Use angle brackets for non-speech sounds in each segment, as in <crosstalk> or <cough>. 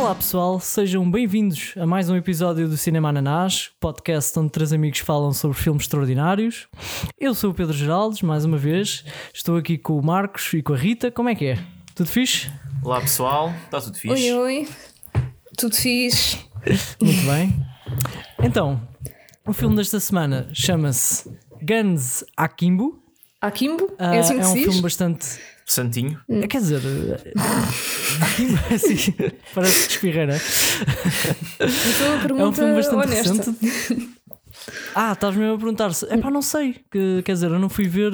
Olá pessoal, sejam bem-vindos a mais um episódio do Cinema Ananás, podcast onde três amigos falam sobre filmes extraordinários. Eu sou o Pedro Geraldes, mais uma vez, estou aqui com o Marcos e com a Rita. Como é que é? Tudo fixe? Olá pessoal, está tudo fixe? Oi, oi, tudo fixe. Muito bem. Então, o filme desta semana chama-se Guns Akimbo. Akimbo? Ah, é assim que é se um diz? filme bastante. Santinho. É, Quer dizer, eh, é <laughs> assim, parece que espirreira. Então, a É um filme bastante honesta. recente. Ah, estás mesmo a perguntar-se. É pá, não sei. Que, quer dizer, eu não fui ver.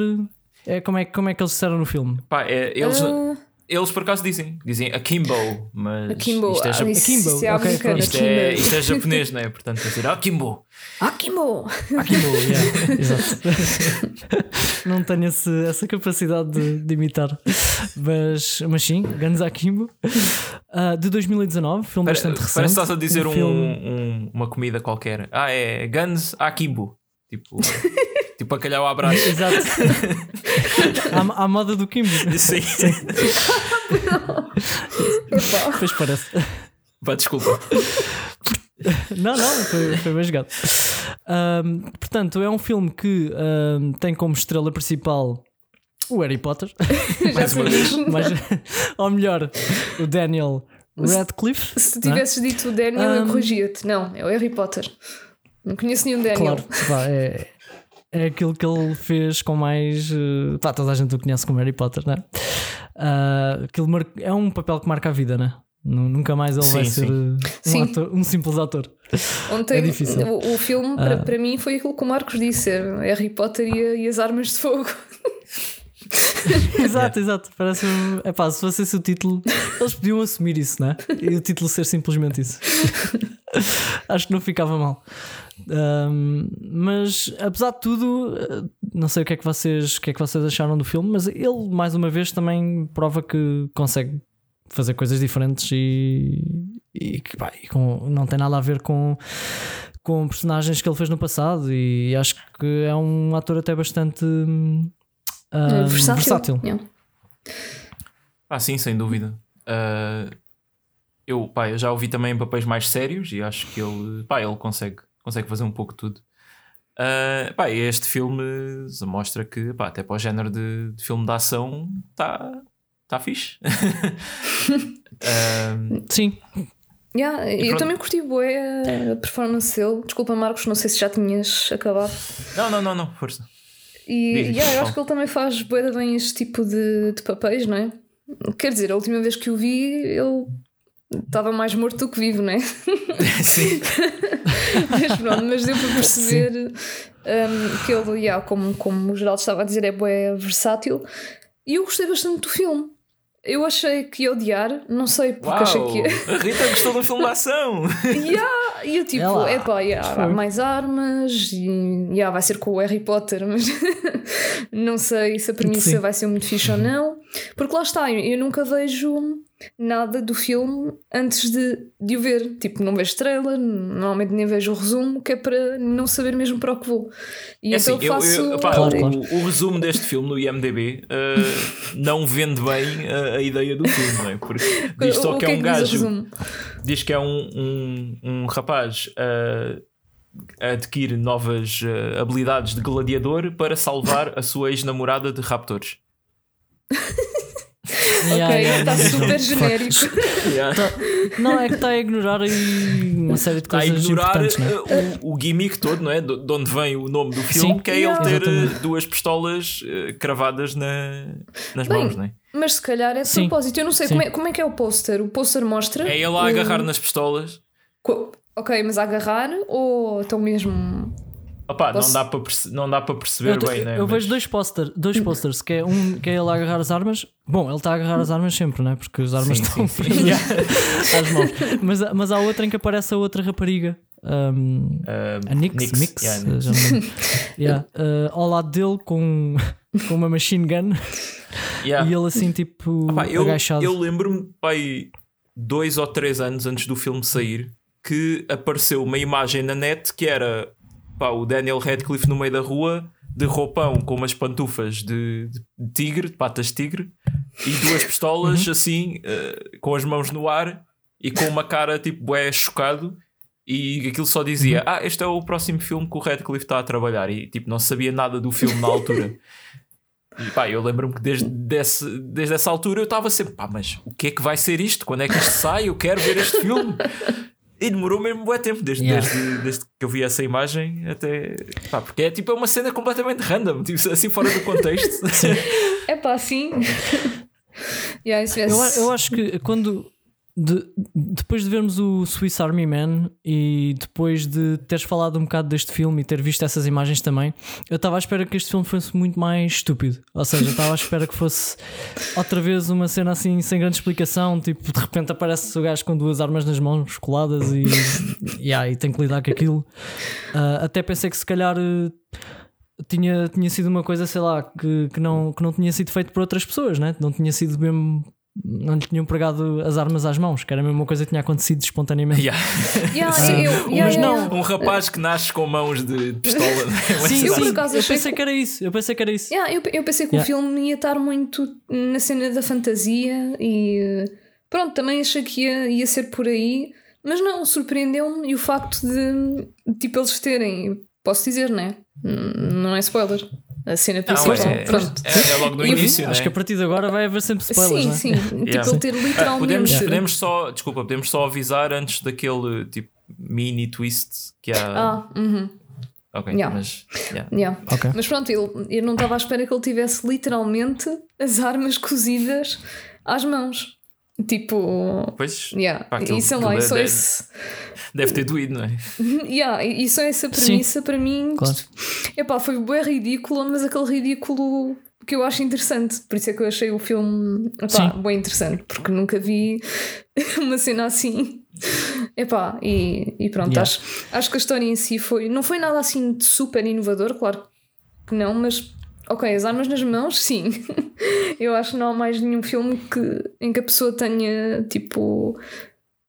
É, como, é, como é que eles disseram no filme? Pá, é, eles, Ah, eles por acaso dizem, dizem Akimbo, mas Akimbo. isto é, ah, Akimbo, isso é ok, americano, pronto. isto é, isto é japonês, não é? Portanto, quer dizer Akimbo. Akimbo. Akimbo, <laughs> yeah, exato. <laughs> não tenho esse- essa capacidade de, de imitar. Mas, mas sim, Guns Akimbo. Ah, de 2019, filme Pare- bastante recente. Parece que estás a dizer um, filme- um- uma comida qualquer. Ah, é Guns Akimbo. Tipo, <laughs> tipo bacalhau à brás. <laughs> Exato. <laughs> à, à moda do Kimbo. Sim. Epá. Pois parece. Pá, desculpa. Não, não, foi, foi bem jogado. Ahm, portanto, é um filme que ahm, tem como estrela principal o Harry Potter, <laughs> Já uma vez. mas, ou melhor, o Daniel Radcliffe. Se tu não é? tivesses dito o Daniel, eu Um, corrigia-te. Não, é o Harry Potter. Não conheço nenhum Daniel. Claro, pá, é, é aquilo que ele fez com mais. eh, Pá, toda a gente o conhece como Harry Potter, não é? Ah, aquilo mar- é um papel que marca a vida, né? Nu- Nunca mais ele Sim, vai sim. ser eh, um, Sim. ator- um simples ator. Ontem, É difícil. Ah. O, o filme, para, para mim, foi aquilo que o Marcos disse: era Harry Potter e, e as armas de fogo. <laughs> <laughs> exato, exato. Parece um... Epá, se fosse esse o título, eles podiam assumir isso, né? E o título ser simplesmente isso. <laughs> Acho que não ficava mal. Ahm, mas apesar de tudo, eh, não sei o que é que vocês, o que é que vocês acharam do filme, mas ele mais uma vez também prova que consegue fazer coisas diferentes e, e que pá, e com- não tem nada a ver com, com personagens que ele fez no passado. E acho que é um ator até bastante hum, ah, versátil. Yeah. Ah, sim, sem dúvida. Ah, eu, pá, eu já ouvi também em papéis mais sérios e acho que ele, pá, ele consegue, consegue fazer um pouco de tudo. Ah, pá, este filme mostra que, pá, até para o género de, de filme de ação está tá fixe. <laughs> Ah, Sim, Yeah, eu pronto. também curti bué a performance dele. Desculpa, Marcos, não sei se já tinhas acabado. não, não, não, não, força. E yeah, eu acho que ele também faz de bem este tipo de, de papéis, não é? Quer dizer, a última vez que o vi, ele estava mais morto do que vivo, não é? <laughs> sim. <laughs> mas pronto, mas deu para perceber um, que ele, yeah, como, como o Geraldo estava a dizer, é bué versátil. E eu gostei bastante do filme. Eu achei que ia odiar, não sei porque Uau, achei que ia. a Rita gostou um filme de ação. <laughs> Yeah, e eu tipo, é pá, yeah, há mais armas e yeah, vai ser com o Harry Potter, <laughs> mas não sei se a premissa Sim. vai ser muito fixe ou não. Porque lá está, eu nunca vejo nada do filme antes de, de o ver. Tipo, não vejo trailer, normalmente nem vejo o resumo, que é para não saber mesmo para o que vou. E É então assim, eu, faço. eu- pá, Claro, o, claro. o resumo deste filme no IMDB uh, não vende bem a, a ideia do filme, não é? Porque diz só o que é um diz o gajo, diz que é um, um, um rapaz uh, a adquirir novas uh, habilidades de gladiador para salvar a sua ex-namorada de raptores. <laughs> Yeah, <laughs> ok, yeah, está não, super genérico. Tá- Não, é que está a ignorar aí uma série de Está a coisas ignorar importantes, não é? uh, o, o gimmick todo, não é? De, de onde vem o nome do filme, Sim. que é Yeah. ele ter uh, Exatamente. duas pistolas uh, cravadas na, nas Bem, mãos, não é? Mas se calhar é de propósito. Eu não sei como é, como é que é o póster. O póster mostra. É ele a agarrar nas pistolas. Co- Ok, mas a agarrar ou estão mesmo. Opá, Posso- não, dá para perce- não dá para perceber Eu, bem, né? eu Mas- vejo dois, poster, dois posters, que é um que é ele a agarrar as armas. Bom, ele está a agarrar as armas sempre, não é? Porque as armas Sim, estão sim, sim. <laughs> às mãos. Mas, há- mas há outra em que aparece a outra rapariga. um, Ah, a Nix, Nix, Mix, yeah, Nix. me lembro. Yeah, uh, ao lado dele com, com uma machine gun Yeah. e ele assim tipo Opá, eu, agachado. eu lembro-me, pai, dois ou três anos antes do filme sair, que apareceu uma imagem na net que era pá, o Daniel Radcliffe no meio da rua, de roupão com umas pantufas de, de tigre, de patas de tigre, e duas <laughs> pistolas assim, eh, com as mãos no ar. e com uma cara tipo é chocado e aquilo só dizia: Ah, este é o próximo filme que o Radcliffe está a trabalhar e tipo não sabia nada do filme na altura. <laughs> E pá, eu lembro-me que desde, desse, desde essa altura eu estava sempre, pá, mas o que é que vai ser isto? Quando é que isto sai? Eu quero ver este filme. <laughs> E demorou mesmo um bom tempo, desde, Yeah. desde, desde que eu vi essa imagem até. Pá, porque é tipo é uma cena completamente random, tipo, assim fora do contexto. <laughs> É pá, sim. <laughs> yeah, isso Eu, eu acho que quando. De- depois de vermos o Swiss Army Man e depois de teres falado um bocado deste filme e ter visto essas imagens também, eu estava à espera que este filme fosse muito mais estúpido. Ou seja, eu estava à espera que fosse outra vez uma cena assim sem grande explicação. Tipo, de repente aparece o gajo com duas armas nas mãos coladas e, yeah, e tem que lidar com aquilo. Ah, até pensei que se calhar. eh, tinha, tinha sido uma coisa, sei lá, que, que, não, que não tinha sido feito por outras pessoas, né? não tinha sido mesmo. Não lhe tinham pregado as armas às mãos, que era a mesma coisa que tinha acontecido espontaneamente. Yeah. <laughs> Yeah, Ah, eu- yeah, mas não. yeah. Um rapaz que nasce com mãos de pistola. né? <laughs> Sim, Eu, sim, por acaso, eu pensei que- que era isso. Eu pensei que era isso. Yeah, eu, eu pensei que Yeah. o filme ia estar muito na cena da fantasia e pronto, também achei que ia, ia ser por aí, mas não, surpreendeu-me e o facto de tipo eles terem, posso dizer, né? Não é spoiler. A cena Não, principal. é, pronto. é, é logo no início, Acho né? que a partir de agora vai haver sempre spoilers. sim, né? sim. <laughs> Tipo, Yeah. ele ter Ah, literalmente. podemos, podemos só, desculpa, podemos só avisar antes daquele tipo mini twist que há. Ah, uhum, ok, yeah. mas yeah. yeah. Ok. Mas pronto, ele, eu não estava à espera que ele tivesse literalmente as armas cozidas às mãos. Tipo, Pois yeah. Pá, e sei lá, aquilo e só é- esse. deve ter doído, não é? <laughs> Yeah, e só essa premissa para mim Claro. epá, foi bem ridícula, mas aquele ridículo que eu acho interessante. Por isso é que eu achei o filme epá, Sim. bem interessante, porque nunca vi <laughs> uma cena assim. Epá, e, e pronto, Yeah. acho, acho que a história em si foi. Não foi nada assim de super inovador, claro que não, mas ok, as armas nas mãos, sim. <laughs> eu acho que não há mais nenhum filme que, em que a pessoa tenha tipo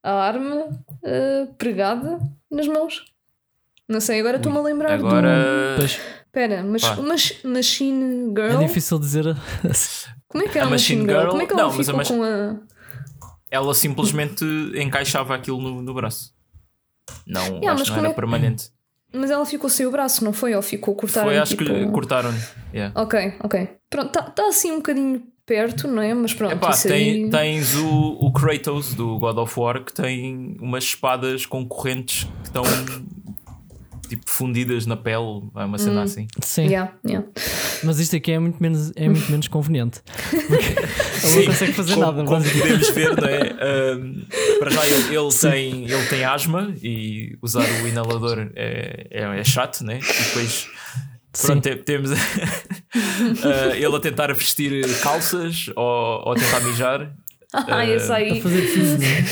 a arma eh, pregada nas mãos. Não sei, agora estou-me a lembrar do. Agora. Pois, Espera, mas. Mach- Machine é Girl. difícil dizer. <laughs> Como é que é A a Machine, Machine Girl? Girl- Como é que ela não, mas a ficou com a. Ela simplesmente encaixava aquilo no, no braço. Não, Yeah, acho não era é- permanente. Mas ela ficou sem o braço, não foi? Ou ficou cortada? Foi, acho tipo... que lhe cortaram. Yeah. Ok, ok. Pronto, está tá assim um bocadinho perto, não é? Mas pronto, Epá, tem- aí... tens o, o Kratos do God of War que tem umas espadas com correntes que estão tipo fundidas na pele, é uma Hum. cena assim. Sim, Yeah, yeah. mas isto aqui é muito menos, é muito <laughs> menos conveniente. <laughs> Ele não consegue fazer como, nada. como basicamente. podemos ver, não é? <laughs> Ahm, para já ele, ele tem, ele tem asma e usar o inalador é, é, é chato, né? E depois pronto, te- temos ah, ele a tentar vestir calças ou, ou a tentar mijar. Ah, esse A aí, fazer tudo, né?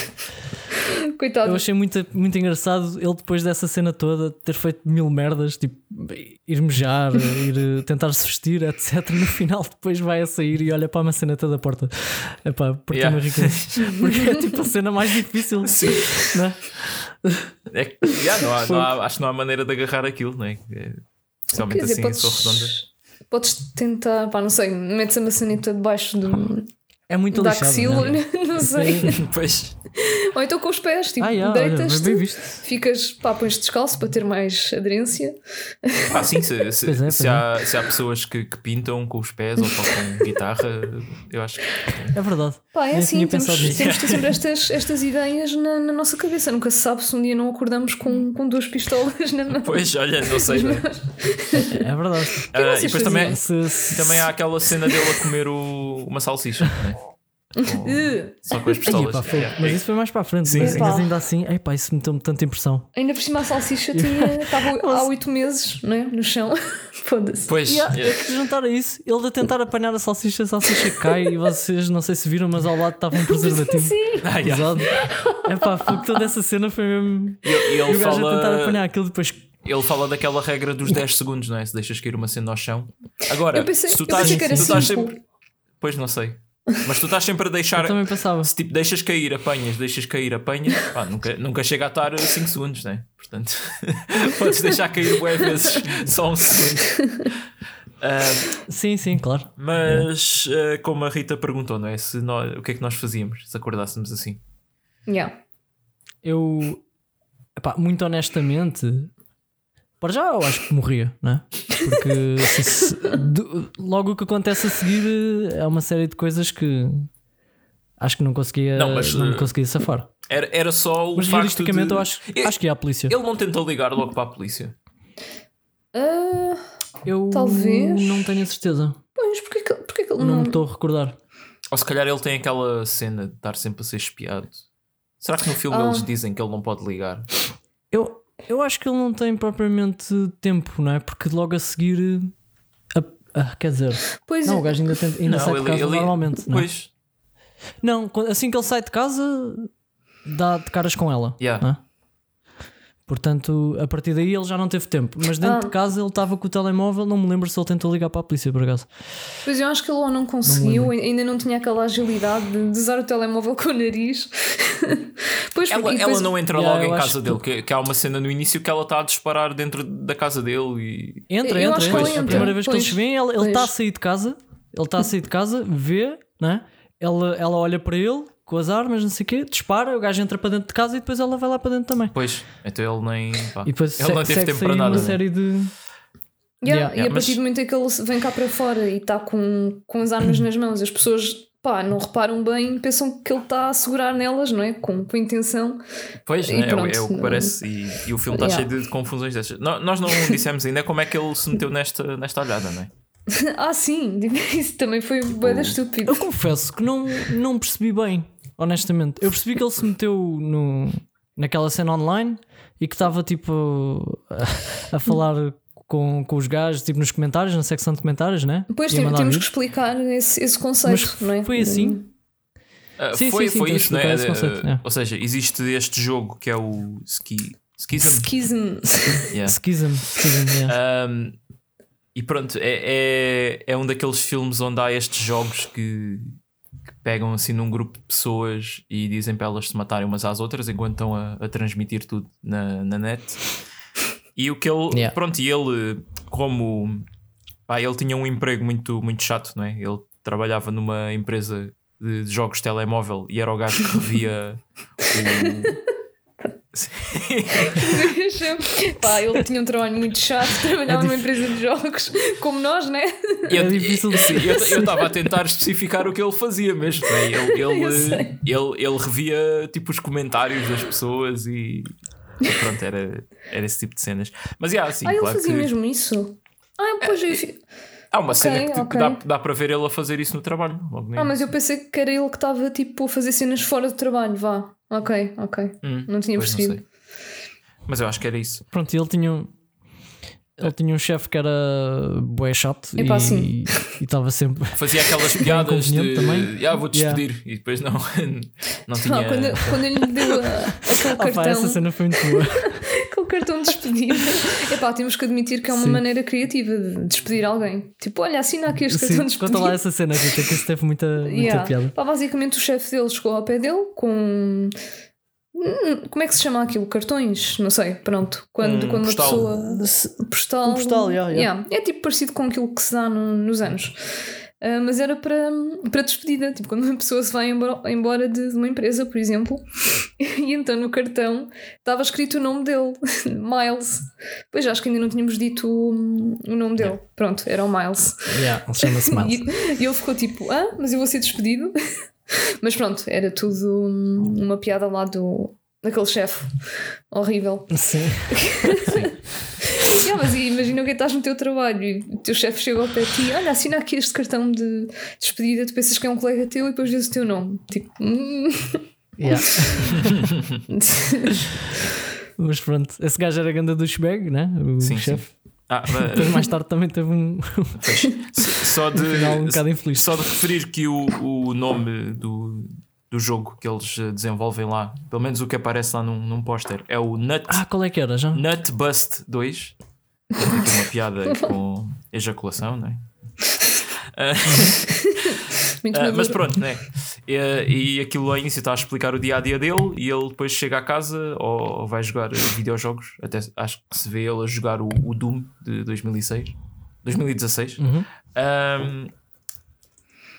<laughs> coitado. Eu achei muito, muito engraçado ele depois dessa cena toda ter feito mil merdas, tipo ir mejar, <laughs> ir eh, tentar se vestir, etc. No final, depois vai a sair e olha para uma cena da porta. Epá, porque Yeah. é. <laughs> Porque é tipo a cena mais difícil. Sim. Né? É que, yeah, não há- não há- acho que não há maneira de agarrar aquilo, não é? É, Especialmente dizer, assim, sou redonda. podes, podes tentar, pá, não sei, metes a maçaneta debaixo do, É muito da lixado. axila, né? <laughs> não sei. <laughs> Pois, Ou então com os pés, tipo, Ah, yeah, deitas-te, visto. ficas, pá, pões descalço para ter mais aderência. ah, sim, se, <laughs> se, é, se há, se há pessoas que, que pintam com os pés ou tocam guitarra, eu acho que. É verdade. Pá, é assim, temos, temos de ter sempre estas, estas ideias na, na nossa cabeça. Nunca se sabe se um dia não acordamos com, com duas pistolas na mão. Pois, olha, não sei. não é? É verdade. Ah, e depois também, Se- se- também há aquela cena dele a comer o- uma salsicha, né? Com- só com as pistolas. pá, fogo. Yeah. Mas isso foi mais para a frente. Sim, mas, sim. mas ainda assim, epá, isso meteu-me tanta impressão. ainda por cima a salsicha tinha, <laughs> estava há oito meses né, no chão. <laughs> Foda-se. Pois, E yeah. é que juntar a isso, ele a tentar apanhar a salsicha, a salsicha cai e vocês não sei se viram, mas ao lado estava um <laughs> preservativo. Sim. Ah, yeah. Epá, foi que toda essa cena foi mesmo. E ele, e o gajo a tentar fala, apanhar aquilo depois. ele fala daquela regra dos 10 segundos, não é? Se deixas cair uma cena ao chão. Agora, Eu pensei- se tu estás, tu sempre. Pois não sei. Mas tu estás sempre a deixar. Eu também pensava. Se tipo deixas cair, apanhas, deixas cair, apanhas, pá, nunca, nunca chega a estar 5 segundos, né? Portanto, <laughs> podes deixar cair boas vezes só um segundo. Ah, Sim, sim, claro. mas ah, como a Rita perguntou, não é? Se nós, o que é que nós fazíamos se acordássemos assim? Yeah. eu, epá, muito honestamente, para já eu acho que morria, né? Porque se- se- do- logo o que acontece a seguir é uma série de coisas que acho que não conseguia, Não, não, mas, me eh, conseguia safar. Era, era só o Mas facto de... eu acho, Ele- acho que é a polícia. Ele não tentou ligar logo para a polícia. Ah, Eu talvez. não tenho a certeza. pois, porquê que, porquê que ele Não não. me estou a recordar. Ou se calhar ele tem aquela cena de estar sempre a ser espiado. Será que no filme Ah. eles dizem que ele não pode ligar? Eu, eu acho que ele não tem propriamente tempo, não é? Porque logo a seguir. a- a- quer dizer, Pois não, é. o gajo ainda, tenta, ainda sai de casa normalmente. Não, é? Pois. não, assim que ele sai de casa, dá de caras com ela. Yeah. Não? Portanto, a partir daí ele já não teve tempo. Mas dentro Ah. de casa ele estava com o telemóvel. Não me lembro se ele tentou ligar para a polícia por acaso. Pois eu acho que ele ou não conseguiu, ainda não tinha aquela agilidade de usar o telemóvel <laughs> com o nariz. pois, Ela, porque- e ela depois- não entra Yeah, logo em casa que- dele, que, que há uma cena no início que ela está a disparar dentro da casa dele e. Entra, Eu entra, acho que entra. A entra, primeira vez que pois. eles se vêem, ele Pois. está a sair de casa. Ele está a sair de casa, vê, né? ela, ela olha para ele com as armas, não sei o quê, dispara, o gajo entra para dentro de casa e depois ela vai lá para dentro também. Pois, então ele nem. pá, E depois ele não se- teve tempo para nada. uma né? série de. Yeah, Yeah, e a partir mas- do momento em que ele vem cá para fora e está com, com as armas nas mãos, as pessoas pá, não reparam bem, pensam que ele está a segurar nelas, não é? Com, com intenção. Pois, né? é, o- pronto, é o que parece. E, e o filme está Yeah. cheio de confusões dessas. No- Nós não <laughs> dissemos ainda como é que ele se meteu nesta, nesta olhada, não é? <laughs> ah, sim, <laughs> isso também foi bué da estúpido. Eu confesso que não, não percebi bem, honestamente. Eu percebi que ele se meteu no, naquela cena online e que estava tipo a, a falar com, com os gajos, tipo nos comentários, na secção de comentários, né? E mandar temos que explicar esse, esse conceito, Mas não é? foi assim? Ah, Sim, foi sim, sim, foi isso, não é? explicar esse conceito, Ah, é. Ou seja, existe este jogo que é o Ski. Skism. Schism. <laughs> Yeah. Schism, schism, yeah. Um, e pronto, é, é, é um daqueles filmes onde há estes jogos que, que pegam assim num grupo de pessoas e dizem para elas se matarem umas às outras enquanto estão a, a transmitir tudo na, na net. E o que ele, Yeah. pronto, e ele, como pá, ele tinha um emprego muito, muito chato, não é? Ele trabalhava numa empresa de, de jogos de telemóvel e era o gajo que revia <laughs> o. Pá, ele tinha um trabalho muito chato, <laughs> trabalhava numa empresa de jogos, como nós, né? Eu- É difícil de- sim, eu eu estava a tentar especificar o que ele fazia mesmo. né? Ele, <laughs> Eu ele, ele, ele revia tipo os comentários das pessoas e, e pronto, era, era esse tipo de cenas. Mas yeah, sim, ah, ele claro fazia que mesmo isso. Ah, pois eu. fi- há uma cena que tipo, ok. dá, dá para ver ele a fazer isso no trabalho. Ah, mas eu pensei que era ele que estava tipo a fazer cenas fora do trabalho, vá. Ok, ok. Hum, Não tinha não percebido. sei. Mas eu acho que era isso. Pronto, e ele tinha um. Ele tinha um chefe que era bué chato Epá, e <laughs> estava sempre. <laughs> Fazia aquelas piadas de também. ah, vou Yeah. despedir e depois não, <laughs> não tinha. Quando, quando ele lhe deu a- aquele pá, cartão, essa cena foi muito boa. Cartão de despedida, <laughs> epá, temos que admitir que é uma Sim. maneira criativa de despedir alguém. Tipo, olha, assina aqui este cartão de Sim, despedida. conta lá essa cena, Rita, que isso teve muita, muita Yeah. piada. Pá, basicamente o chefe dele chegou ao pé dele com. Hum, Como é que se chama aquilo? Cartões? Não sei, pronto. Quando, Um quando postal. uma pessoa. Postal. Um postal, yeah, yeah. É tipo parecido com aquilo que se dá no- nos anos. Ah, mas era para, para despedida, tipo quando uma pessoa se vai embora, de, de uma empresa, por exemplo, <laughs> e então no cartão estava escrito o nome dele, <laughs> Miles. Pois acho que ainda não tínhamos dito o, o nome dele. Pronto, era o Miles. Yeah, ele chama-se <laughs> Miles. E, e ele ficou tipo, ah, mas eu vou ser despedido. mas pronto, era tudo uma piada lá do daquele chefe horrível. Sim. Yeah, mas imagina que estás no teu trabalho e o teu chefe chega ao pé de ti, olha, assina aqui este cartão de despedida, tu pensas que é um colega teu e depois dizes o teu nome. Tipo, hum. Yeah. <laughs> Mas pronto, esse gajo era ganda do Shbag, né? O Sim, chefe. Ah, Depois mas, mais tarde também teve um <laughs> só de final um bocado infeliz. Só de referir que o, o nome do, do jogo que eles eh, desenvolvem lá, pelo menos o que aparece lá num, num póster, é o Nut, Ah, qual é que era já? Nut Bust 2. Tem aqui uma piada <laughs> com ejaculação, não é? <laughs> Ah, mas pronto, né? E, e aquilo ao início está a explicar o dia a dia dele e ele depois chega a casa ou, ou vai jogar videojogos. Até acho que se vê ele a jogar o, o Doom de 2006, 2016. Uhum. Um,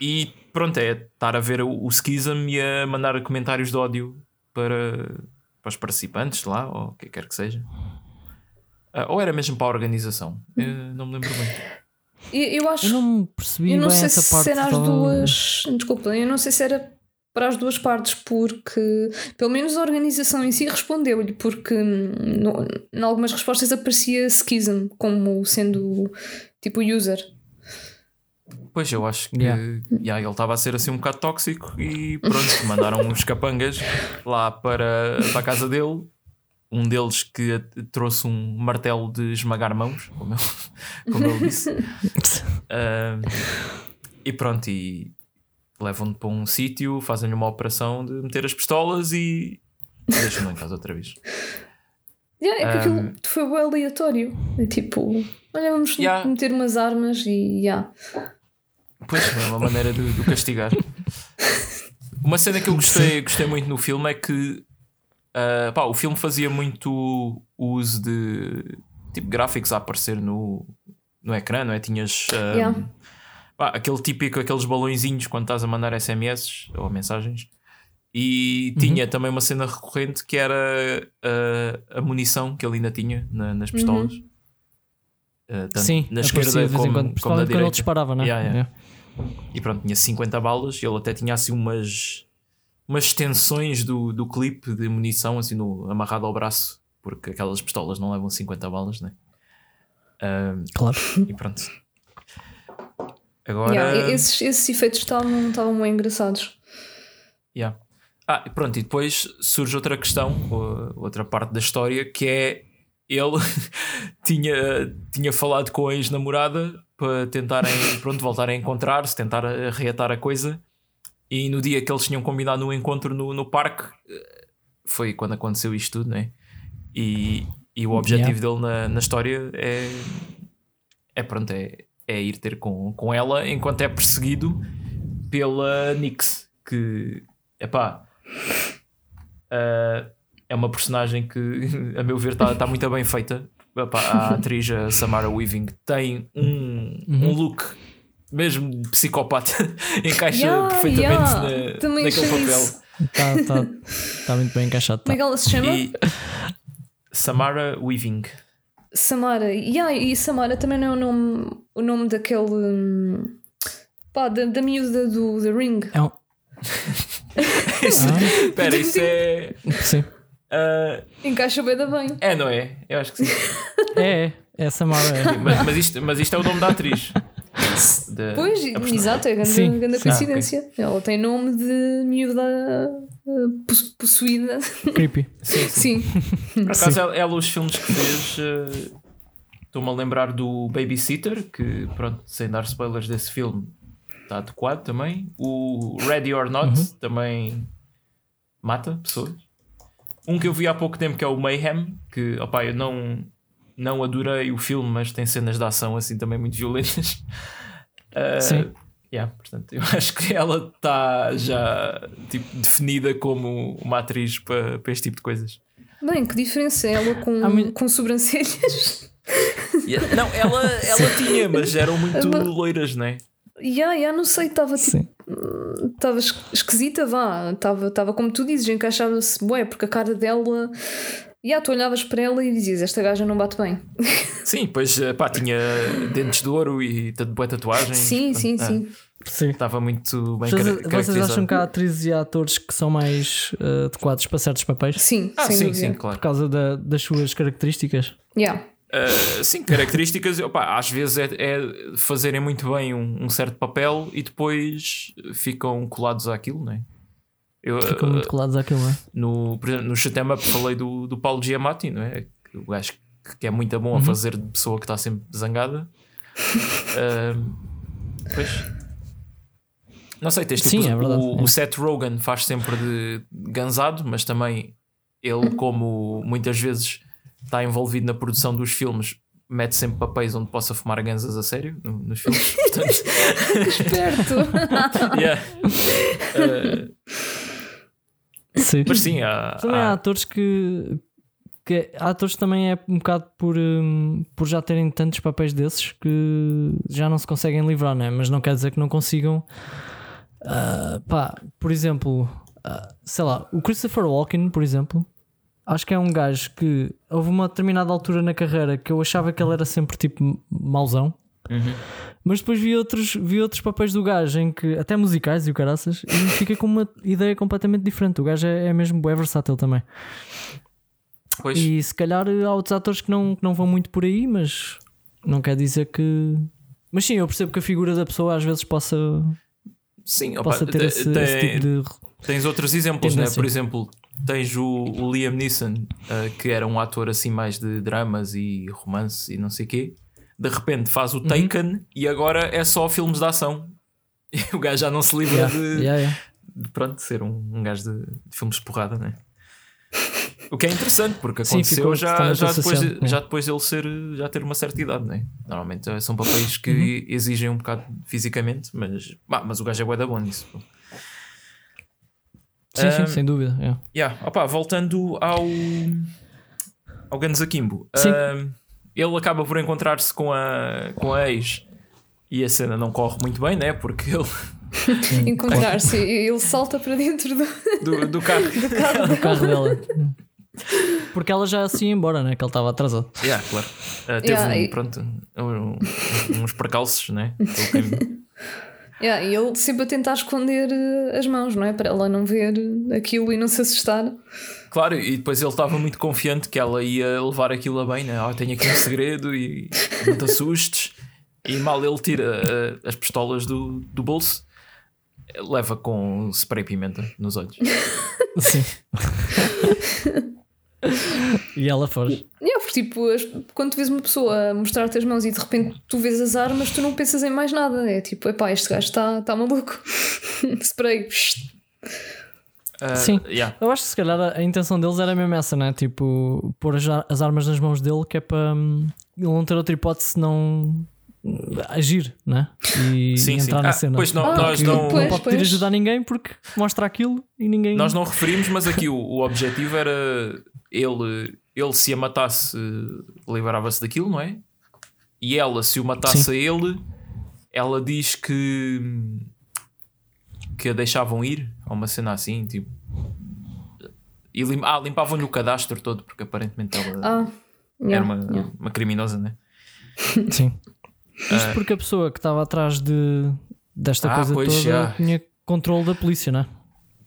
e pronto, é estar a ver o, o Schism e a mandar comentários de ódio para, para os participantes lá, ou o que quer que seja. Uh, ou era mesmo para a organização? Eu não me lembro bem. Eu, eu acho. Eu não percebi Eu não bem sei essa se parte. era as duas. Desculpa, eu não sei se era para as duas partes, porque pelo menos a organização em si respondeu-lhe, porque hum, no, em algumas respostas aparecia Schism como sendo tipo user. Pois eu acho que Yeah. yeah, ele estava a ser assim um bocado tóxico e pronto, mandaram uns capangas lá para, para a casa dele. Um deles que trouxe um martelo de esmagar mãos, como ele, <laughs> como ele disse. Ah, e pronto, e levam-no para um sítio, fazem-lhe uma operação de meter as pistolas e deixam-no em casa outra vez. Yeah, é que Um, aquilo foi bem aleatório. É tipo, olha, vamos Yeah. meter umas armas e yeah. Pois, é uma maneira de, de o castigar. Uma cena que eu gostei, gostei muito no filme é que ah, pá, o filme fazia muito uso de tipo gráficos a aparecer no, no ecrã, não é? Tinhas ah, Yeah. pá, aquele típico, aqueles balõezinhos quando estás a mandar SMS ou mensagens. E tinha também uma cena recorrente que era ah, a munição que ele ainda tinha na- nas pistolas. Ah, tanto Sim, na esquerda de vez em como, quando, como na principalmente quando ele direita. disparava, né? Yeah, yeah. Yeah. E pronto, tinha 50 balas e ele até tinha assim umas, umas extensões do, do clipe de munição assim no, amarrado ao braço, porque aquelas pistolas não levam 50 balas, né? Ahm, Claro. e pronto. Agora. Yeah, esses, esses efeitos estavam, estavam bem engraçados. Yeah. Ah, e pronto, e depois surge outra questão, ou- outra parte da história, que é ele <laughs> tinha, tinha falado com a ex-namorada para tentarem <laughs> pronto, voltar a encontrar-se, tentar reatar a coisa. E no dia que eles tinham combinado um encontro no, no parque, eh, foi quando aconteceu isto tudo, né? E, e o objetivo dele na, na história é, é pronto, é, é ir ter com, com ela enquanto é perseguido pela Nix, que epá, ah, é uma personagem que, <laughs> a meu ver, está tá muito bem feita. Epá, a <laughs> atriz a Samara Weaving tem um, um look mesmo de psicopata, <laughs> encaixa Yeah, perfeitamente yeah. na, Também naquele papel. isso. Está tá, tá muito bem encaixado. Como Tá. é que ela se chama? E Samara Weaving. Samara. Yeah, e Samara também não é o nome, o nome daquele. hum, pá, da, da miúda do The Ring. É um... <laughs> Isso- Espera, isso é. Sim. Ah, Encaixa bem da bem. é, não é? Eu acho que sim. <laughs> É, é. É Samara. É. mas, mas isto, mas isto é o nome da atriz. Da- Pois, exato, é grande, Sim, grande sim. coincidência. Ela tem nome de miúda uh, poss- possuída. Creepy. Sim, sim. Sim. Por acaso, ela, ela, os filmes que fez, eh, estou-me a lembrar do Babysitter, que, pronto, sem dar spoilers desse filme, está adequado também. O Ready or Not também mata pessoas. Um que eu vi há pouco tempo que é o Mayhem, que, opá, eu não, não adorei o filme, mas tem cenas de ação assim também muito violentas. <laughs> Eh, Sim. yeah, portanto, eu <laughs> acho que ela está já tipo, definida como uma atriz para, para este tipo de coisas. Bem, que diferença é ela com, com sobrancelhas? <laughs> Yeah. Não, ela, ela tinha, mas eram muito loiras, não é? Ya, ya, não sei, estava tipo. Sim. Estava esquisita, vá. Estava como tu dizes, encaixava-se, bué, porque a cara dela. Ya, tu olhavas para ela e dizias: Esta gaja não bate bem. <laughs> Sim, pois eh, pá, tinha dentes de ouro e boa tatuagem. Sim, sim, sim. Sim. Estava muito bem Vocês, vocês acham que há atrizes e atores que são mais eh, adequados para certos papéis? Sim, Ah, sim, dúvida. sim, claro. Por causa da- das suas características? Ya. Uh, sim, características, opá, às vezes é, é fazerem muito bem um, um certo papel e depois ficam colados àquilo, não é? Eu, Ficam uh, muito colados àquilo, não é? no, por exemplo, no Shut 'em Up falei do, do Paulo Giamatti, não é? Que O gajo que é muito bom a fazer de pessoa que está sempre zangada. Uh, pois. Não sei, tens tipo, Sim, é verdade, o, é. o Seth Rogen faz sempre de gansado, mas também ele, como muitas vezes está envolvido na produção dos filmes, mete sempre papéis onde possa fumar gansas a sério no- nos filmes. <laughs> Portanto, Esperto. <laughs> yeah. Uh, Sim. mas sim, há, Também há há- atores que. que há atores que também é um bocado por, hum, por já terem tantos papéis desses que já não se conseguem livrar, né? mas não quer dizer que não consigam. ah, pá, por exemplo, ah, sei lá, o Christopher Walken, por exemplo, Acho que é um gajo que houve uma determinada altura na carreira que eu achava que ele era sempre tipo mauzão. Uhum. Mas depois vi outros, vi outros papéis do gajo em que, até musicais e o caraças, e fica com uma ideia completamente diferente. O gajo é, é mesmo bem versátil também. Pois, E se calhar há outros atores que não, que não vão muito por aí, mas não quer dizer que. Mas sim, eu percebo que a figura da pessoa às vezes possa, sim, opa, possa ter te- esse, tem- esse tipo de. Tens outros exemplos, né? Por exemplo, tens o, o Liam Neeson, uh, que era um ator assim mais de dramas e romance e não sei quê. De repente faz Uhum. o Taken e agora é só filmes de ação. <laughs> E o gajo já não se livra Yeah, de, yeah, yeah. de, pronto, ser um, um gajo de, de filmes de porrada, né? O que é interessante, porque Sim, aconteceu ficou já, já, depois, é. já depois dele ser, já ter uma certa idade, né? Normalmente eh, são papéis que Uhum. exigem um bocado fisicamente, mas, bah, mas o gajo é bué da bom nisso. pô. Sim, sim, Um, sem dúvida. yeah. Yeah. Opa, voltando ao, ao Guns Akimbo, Sim. Um, ele acaba por encontrar-se com a, com a ex e a cena não corre muito bem, né? Porque ele <laughs> Encontrar-se e ele salta para dentro do. do, <laughs> do carro. Do carro dela. Porque ela já se ia embora, né? Que ele estava atrasado. Yeah, claro. Uh, teve Yeah, um, e- pronto, um- uns percalços, né? <laughs> Yeah, e ele sempre a tentar esconder eh, as mãos, não é? Para ela não ver aquilo e não se assustar. Claro, e depois ele estava muito confiante que ela ia levar aquilo a bem, né? Ah, tenho aqui um segredo e não te assustes. E mal ele tira uh, as pistolas do, do bolso, leva com spray pimenta nos olhos. <laughs> Sim. <laughs> e ela foge. Yeah, porque tipo, as- quando tu vês uma pessoa a mostrar-te as mãos e de repente tu vês as armas, tu não pensas em mais nada. É tipo, epá, este gajo está tá maluco. <laughs> Spray. Uh, Sim. yeah. Eu acho que se calhar a, a intenção deles era mesmo essa, né? Tipo, pôr as, as armas nas mãos dele, que é para hum, ele não ter outra hipótese senão agir, né? E Sim, sim. entrar na Ah, cena. pois não, Ah, nós não, não Pois, pode pois. pedir ajuda a ninguém porque mostra aquilo e ninguém. nós não referimos, mas aqui o, o objetivo era ele, ele se a matasse, livrava-se daquilo, não é? E ela, se o matasse Sim. a ele, ela diz que que a deixavam ir a uma cena assim, tipo. E lim, ah, limpavam-lhe o cadastro todo, porque aparentemente ela Ah, era yeah, uma, yeah. uma criminosa, né? <laughs> Sim. Isto porque a pessoa que estava atrás de, desta Ah, coisa toda já. tinha controle da polícia, né?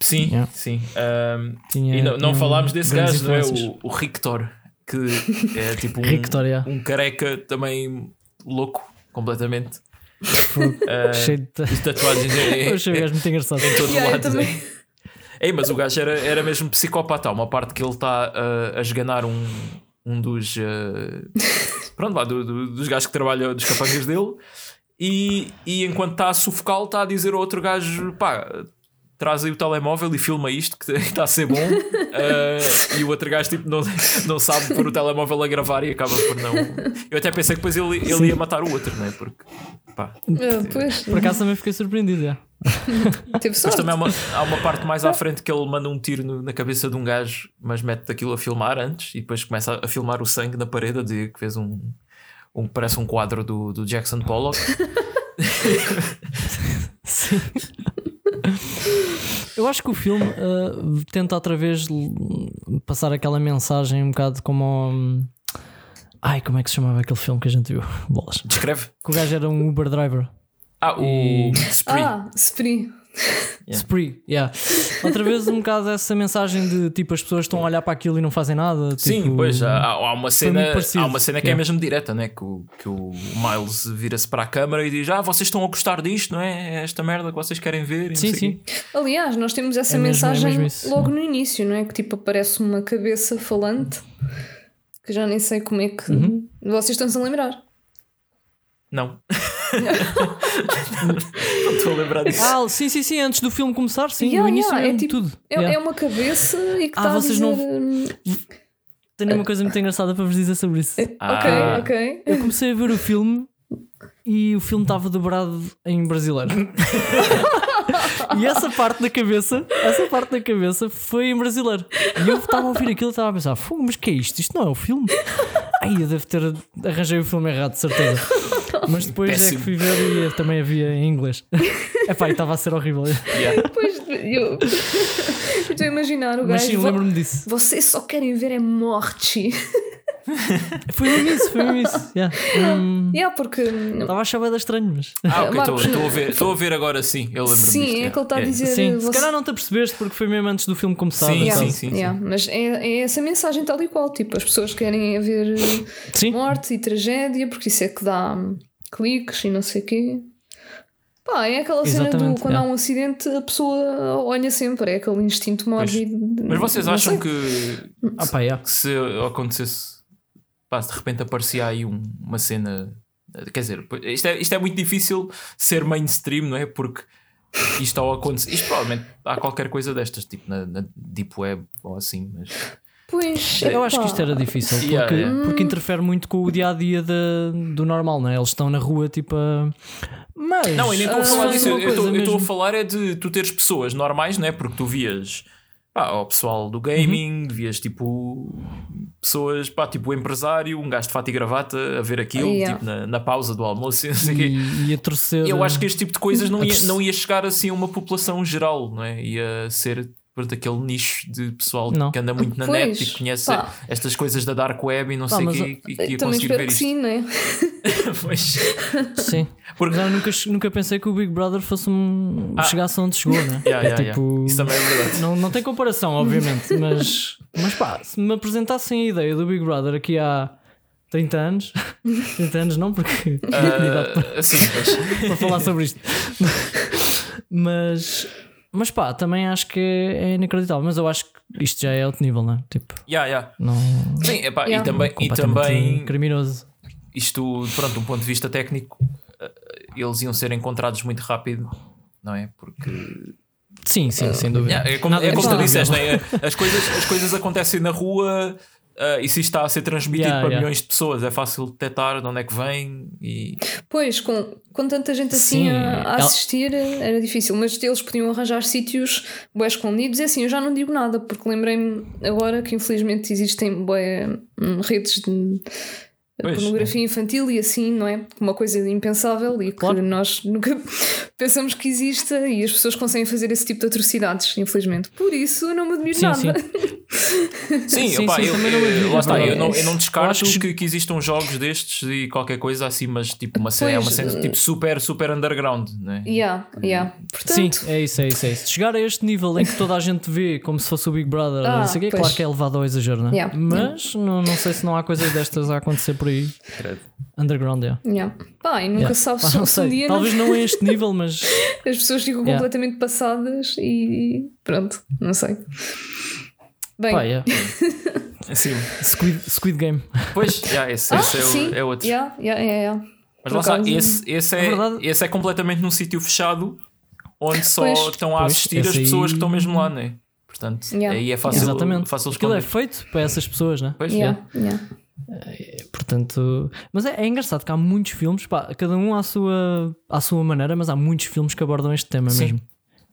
Sim, Yeah. sim. Ahm, Tinha, E não, não falámos desse gajo, não é? O, o Rictor, que é tipo <laughs> um, Rictor, yeah. um careca também louco, completamente. <laughs> Ah, Cheio de. tatuagens em, <laughs> Eu achei o gajo muito engraçado. em todo Yeah, lado. também. Ei, mas o gajo era, era mesmo psicopata. Há uma parte que ele está a esganar um, um dos. ah, pronto, vá, do- do- dos gajos que trabalham, dos capangas dele. E, e enquanto está a sufocá-lo, está a dizer ao outro gajo: pá, traz aí o telemóvel e filma isto, que <laughs> está a ser bom. Ah, e o outro gajo tipo, não, não sabe pôr o telemóvel a gravar e acaba por não. Eu até pensei que depois ele, ele ia matar o outro, né? Porque, pá. Ah, pois, Por acaso também fiquei surpreendido. já. teve Depois sorte. também há uma, há uma parte mais à frente que ele manda um tiro no- na cabeça de um gajo, mas mete aquilo a filmar antes e depois começa a, a filmar o sangue na parede a dizer que fez um. um parece um quadro do, do Jackson Pollock. <laughs> Sim. Eu acho que o filme uh, tenta outra vez passar aquela mensagem um bocado como hum, Ai, como é que se chamava aquele filme que a gente viu? Bolas. Descreve. Que o gajo era um Uber driver. Ah, o E- Spree. Ah, Spree. Yeah. Spree, yeah. Outra vez um bocado essa mensagem de tipo as pessoas estão a olhar para aquilo e não fazem nada. Sim, tipo, pois há, há uma cena, há uma cena que é Yeah. mesmo direta, né? que, o, que o Miles vira-se para a câmara e diz: Ah, vocês estão a gostar disto, não é? É esta merda que vocês querem ver. Sim, sei o quê." sim. Aliás, nós temos essa É mesmo- é mensagem mesmo isso. logo no início, não é? Que tipo aparece uma cabeça falante que já nem sei como é que. Uhum. Vocês estão-se a lembrar? Não. <laughs> não estou a lembrar disso. Ah, sim, sim, sim, antes do filme começar, sim, Yeah, no início yeah, é tipo- tudo. É, Yeah. é uma cabeça e que Ah, vocês dizer. não- hum, Tenho uma coisa muito engraçada para vos dizer sobre isso. Ah. Ok, ok. Eu comecei a ver o filme e o filme estava dobrado em brasileiro. <laughs> e essa parte da cabeça, essa parte da cabeça foi em brasileiro. E eu estava a ouvir aquilo e estava a pensar: mas que é isto? Isto não é o filme? Ai, eu devo ter arranjei o filme errado, de certeza. Mas depois é Péssimo. que fui ver e também havia em inglês. <laughs> Epá, e estava a ser horrível. Yeah. Pois, eu estou a imaginar o Mas gajo. sim, vo- lembro-me disso. Vocês só querem ver é morte. <laughs> Foi mesmo isso, foi mesmo isso. Yeah. Hum, yeah, porque. Estava a achar bem estranho, mas. Ah, ok, <laughs> estou a ver, a ver agora sim. Eu lembro Sim, disto, é que ele está a é. dizer. Sim, se você- calhar não te apercebeste porque foi mesmo antes do filme começar. Sim, e Yeah, tal. sim, sim, sim. yeah, Mas é, é essa mensagem tal e qual. Tipo, as pessoas querem ver Sim. morte e tragédia, porque isso é que dá cliques e não sei o quê. Pá, é aquela cena do Exatamente, quando há yeah. um acidente a pessoa olha sempre, é aquele instinto mórbido. Mas vocês acham sei. que Ah, pá, yeah. que se acontecesse, pá, se de repente aparecia aí um- uma cena. Quer dizer, isto é, isto é muito difícil ser mainstream, não é? Porque isto ao acontecer. Isto provavelmente há qualquer coisa destas, tipo na, na Deep Web ou assim, mas. Pois, Eu acho que isto era difícil porque, Yeah, yeah. porque interfere muito com o dia a dia do normal, não é? Eles estão na rua tipo a. Mas. Não, eu nem estou a falar disso. Eu estou- a falar é de tu teres pessoas normais, não é? Porque tu vias pá, o pessoal do gaming, Uhum. vias tipo pessoas, pá, tipo o empresário, um gajo de fato e gravata a ver aquilo, Yeah. tipo na, na pausa do almoço, e <laughs> não sei o quê. E, e a torcer. Eu acho que este tipo de coisas não ia, não ia chegar assim a uma população geral, não é? Ia ser pronto, aquele nicho de pessoal Não. que anda muito na Pois, net e conhece pá. estas coisas da Dark Web e não Pá, sei o eu- e que ia Também conseguir ver que isto. sim, não é? <laughs> <laughs> Pois. Sim. Porque- eu nunca, nunca pensei que o Big Brother fosse um. Ah. chegasse onde chegou, né? <laughs> Yeah, yeah, tipo. yeah. Isso também é verdade. Não, não tem comparação, obviamente, mas, mas pá, se me apresentassem a ideia do Big Brother aqui há 30 anos, 30 anos não, porque não tinha idade para, Ah, sim, mas- para falar sobre isto, mas, mas pá, também acho que é, inacreditável. Mas eu acho que isto já é outro nível, não é? Tipo, Yeah, yeah. não. Sim, epá, Yeah. e também, e também criminoso. isto, pronto, de um ponto de vista técnico, eh, eles iam ser encontrados muito rápido, não é? Porque Sim, sim, sem dúvida. Yeah, é como, Nada é como tu disseste, né? as, coisas, as coisas acontecem na rua ah, e se isto está a ser transmitido Yeah, para yeah. milhões de pessoas, é fácil detectar de onde é que vem e Pois, com, com tanta gente assim Sim, a, a ela- assistir era difícil, mas eles podiam arranjar sítios bué escondidos e assim eu já não digo nada, porque lembrei-me agora que infelizmente existem bué hum, redes de Pois, pornografia infantil e assim, não é? Uma coisa impensável e que Claro. nós <laughs> nunca pensamos que exista e as pessoas conseguem fazer esse tipo de atrocidades, infelizmente. Por isso eu não me admiro Sim, nada. sim. <laughs> Sim, Sim, opá, sim, eu, não eu- admiro, lá está, é eu não, eu não descarto Eu que... que- Que, existam jogos destes e qualquer coisa assim, mas tipo uma cena, é uma cena eh, tipo super, super underground, né? Yeah, yeah. Sim, Portanto, é isso, é isso, é isso. Chegar a este nível em que toda a gente vê como se fosse o Big Brother, Ah, não sei o quê, claro que é levado ao exagero, não é? Yeah, Mas Não, não sei se não há coisas destas a acontecer por aí. Underground, yeah. yeah. Pá, e nunca Yeah. sabe Pá, se, não um dia Talvez não, não a este nível, mas <laughs> as pessoas ficam Yeah. completamente passadas e pronto, não sei. Bem, pá, yeah. <laughs> Sim, Squid, Squid Game. pois, yeah, esse, ah, esse é, o- sim, é outro. yeah, yeah, yeah, yeah. Mas lá está, esse, esse, É é, esse é completamente num sítio fechado onde só Pois. estão a assistir as pessoas aí- que estão mesmo lá, né? Portanto, Yeah. aí é fácil, Exatamente. fácil Aquilo é feito para essas pessoas, né? Pois, Yeah, yeah. Portanto, mas é, é engraçado que há muitos filmes, pá, cada um à sua, à sua maneira, mas há muitos filmes que abordam este tema Sim. mesmo.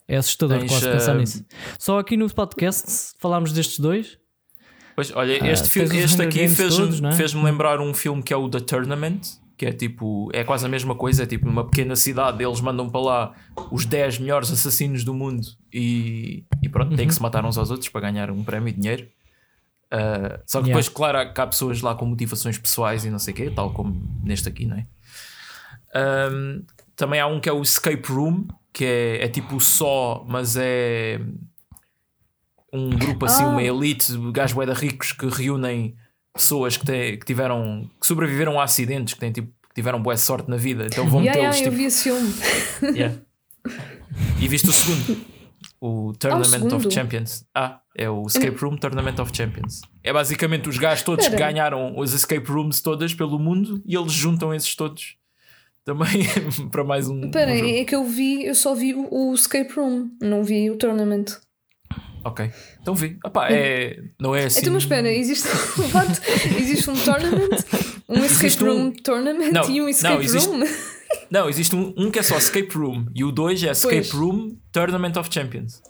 É assustador Tens, quase pensar eh, nisso. Só aqui no podcast falámos destes dois. Pois, olha, Ah, este, filme, este aqui fez-me é? fez lembrar um filme que é o The Tournament, que é tipo, é quase a mesma coisa, é tipo numa pequena cidade, eles mandam para lá os 10 melhores assassinos do mundo e, e pronto, têm que Uhum. se matar uns aos outros para ganhar um prémio de dinheiro. Ah, só que Yeah. depois, claro, há, há pessoas lá com motivações pessoais e não sei o quê, tal como neste aqui, não é? Ahm, também há um que é o Escape Room, que é, é tipo só, mas é um grupo assim, Ah. uma elite de gajos bué ricos que reúnem pessoas que, têm, que tiveram que sobreviveram a acidentes, que, têm, tipo, que tiveram boa sorte na vida, então vão Yeah, metê-los yeah, eu tipo, vi esse filme. Yeah. <laughs> E viste o segundo? O Tournament segundo? of Champions. Ah, é o Escape Room Tournament of Champions. É basicamente os gajos todos que Espera. ganharam os escape rooms todas pelo mundo e eles juntam esses todos também <laughs> para mais um. Espera, um é que eu vi, eu só vi o, o Escape Room, não vi o Tournament. Ok, então vi. Epá, é, não é assim. Então, mas espera, existe, <laughs> existe um Tournament, um Escape Existe um- Room Tournament Não, e um não, Escape existe- Room? Não, existe um, um que é só Escape Room e o dois é Escape Pois. Room Tournament of Champions.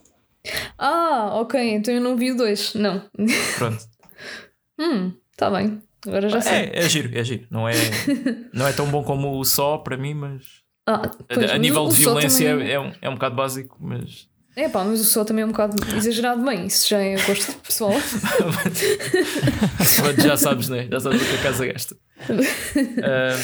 Ah, ok, então eu não vi o 2, não. Pronto. <laughs> Hum, tá bem, agora já sei. É, é giro, é giro. Não é, <laughs> não é tão bom como o só para mim, mas Ah, a- pois, a, mas nível o- de o Só violência também- é, é, um, é um bocado básico, mas É pá, mas o sol também é um bocado exagerado bem, isso já é gosto pessoal. <laughs> Mas já sabes, né? Já sabes o que a casa gasta. Ah,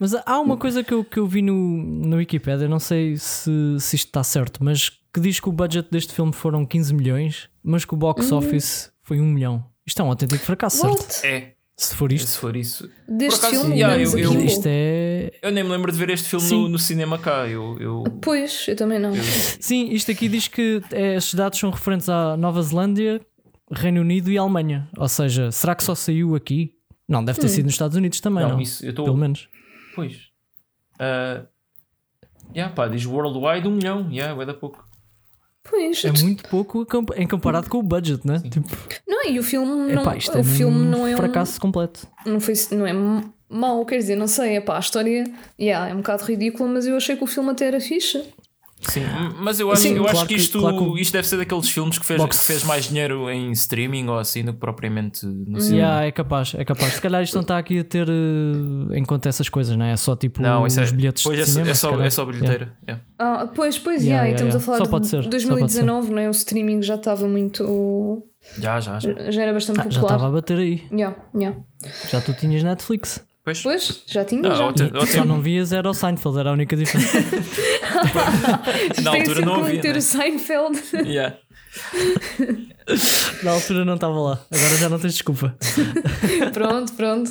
Mas há uma coisa que eu, que eu vi no, no Wikipedia, não sei se, se isto está certo, mas que diz que o budget deste filme foram 15 milhões, mas que o box office foi 1 milhão. Isto é um autêntico fracasso, certo? What? é, Se for isto. se for isso. Deste acaso, filme, yeah, eu- eu-. Isto é. Eu nem me lembro de ver este filme no, no cinema cá. Eu, eu, Pois, eu também não. Sim, isto aqui diz que é, estes dados são referentes à Nova Zelândia, Reino Unido e Alemanha. Ou seja, será que só saiu aqui? Não, deve ter sido nos Estados Unidos também, não? não, isso, eu estou. Pelo menos. Pois. Uh, yeah, pá, diz worldwide 1 milhão. Yeah, vai dar pouco. Pois, É muito pouco em comparado com o budget, né? Tipo, não, e o filme não, epá, isto é o filme um não é um, fracasso completo. não foi não é mau, quer dizer, não sei, epá, a história yeah, é um bocado ridícula, mas eu achei que o filme até era fixe. Sim, mas eu acho, Sim, eu claro acho que que- isto, claro que isto deve ser daqueles filmes que fez, Box- que fez mais dinheiro em streaming ou assim do que propriamente no cinema. Yeah, é capaz, é capaz. Se calhar isto não está aqui a ter eh, em conta essas coisas, não é? É só tipo Não, é, os bilhetes pois de é, só- cinema. é só, é só bilheteira. yeah. Ah, pois, pois, Yeah, yeah, e yeah, estamos yeah. a falar Só de pode ser, só pode ser. 2019, não é? O streaming já estava muito. Já, já, já. já era bastante Ah, já popular. estava a bater aí. Yeah, yeah. Já tu tinhas Netflix. Pois. Pois, já tinha. Não, já. outra- outra- só não vias era o Seinfeld, era a única diferença. <laughs> <laughs> na altura não havia. meter né? o Seinfeld. Yeah. Na altura não estava lá, agora já não tens desculpa. <laughs> pronto, pronto.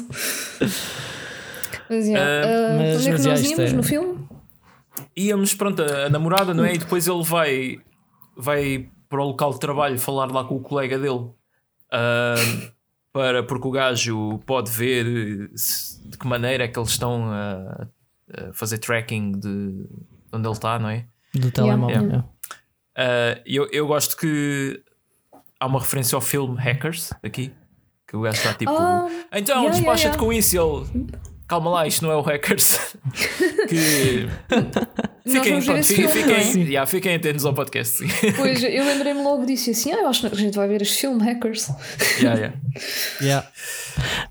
Mas, yeah. Ah, mas- onde é que mas, nós íamos é- no filme? Íamos, pronto, a, a namorada, não é? E depois ele vai, vai para o local de trabalho falar lá com o colega dele. ah, para, porque o gajo pode ver se- de que maneira é que eles estão a, a fazer tracking de onde ele está, não é? Do telemóvel. Yeah. yeah. Ah, eu, eu gosto que há uma referência ao filme Hackers aqui. Que o gajo está tipo. Ah, então, yeah, despacha-te yeah, yeah. com isso. E ele. Calma lá, isto não é o Hackers. <laughs> que. Fiquem, pronto, fiquem, filme, é? fiquem, yeah, fiquem atentos ao podcast. Sim. Pois, eu <laughs> lembrei-me logo disso e assim, ah, eu acho que a gente vai ver este filme, Hackers. yeah, yeah. Yeah.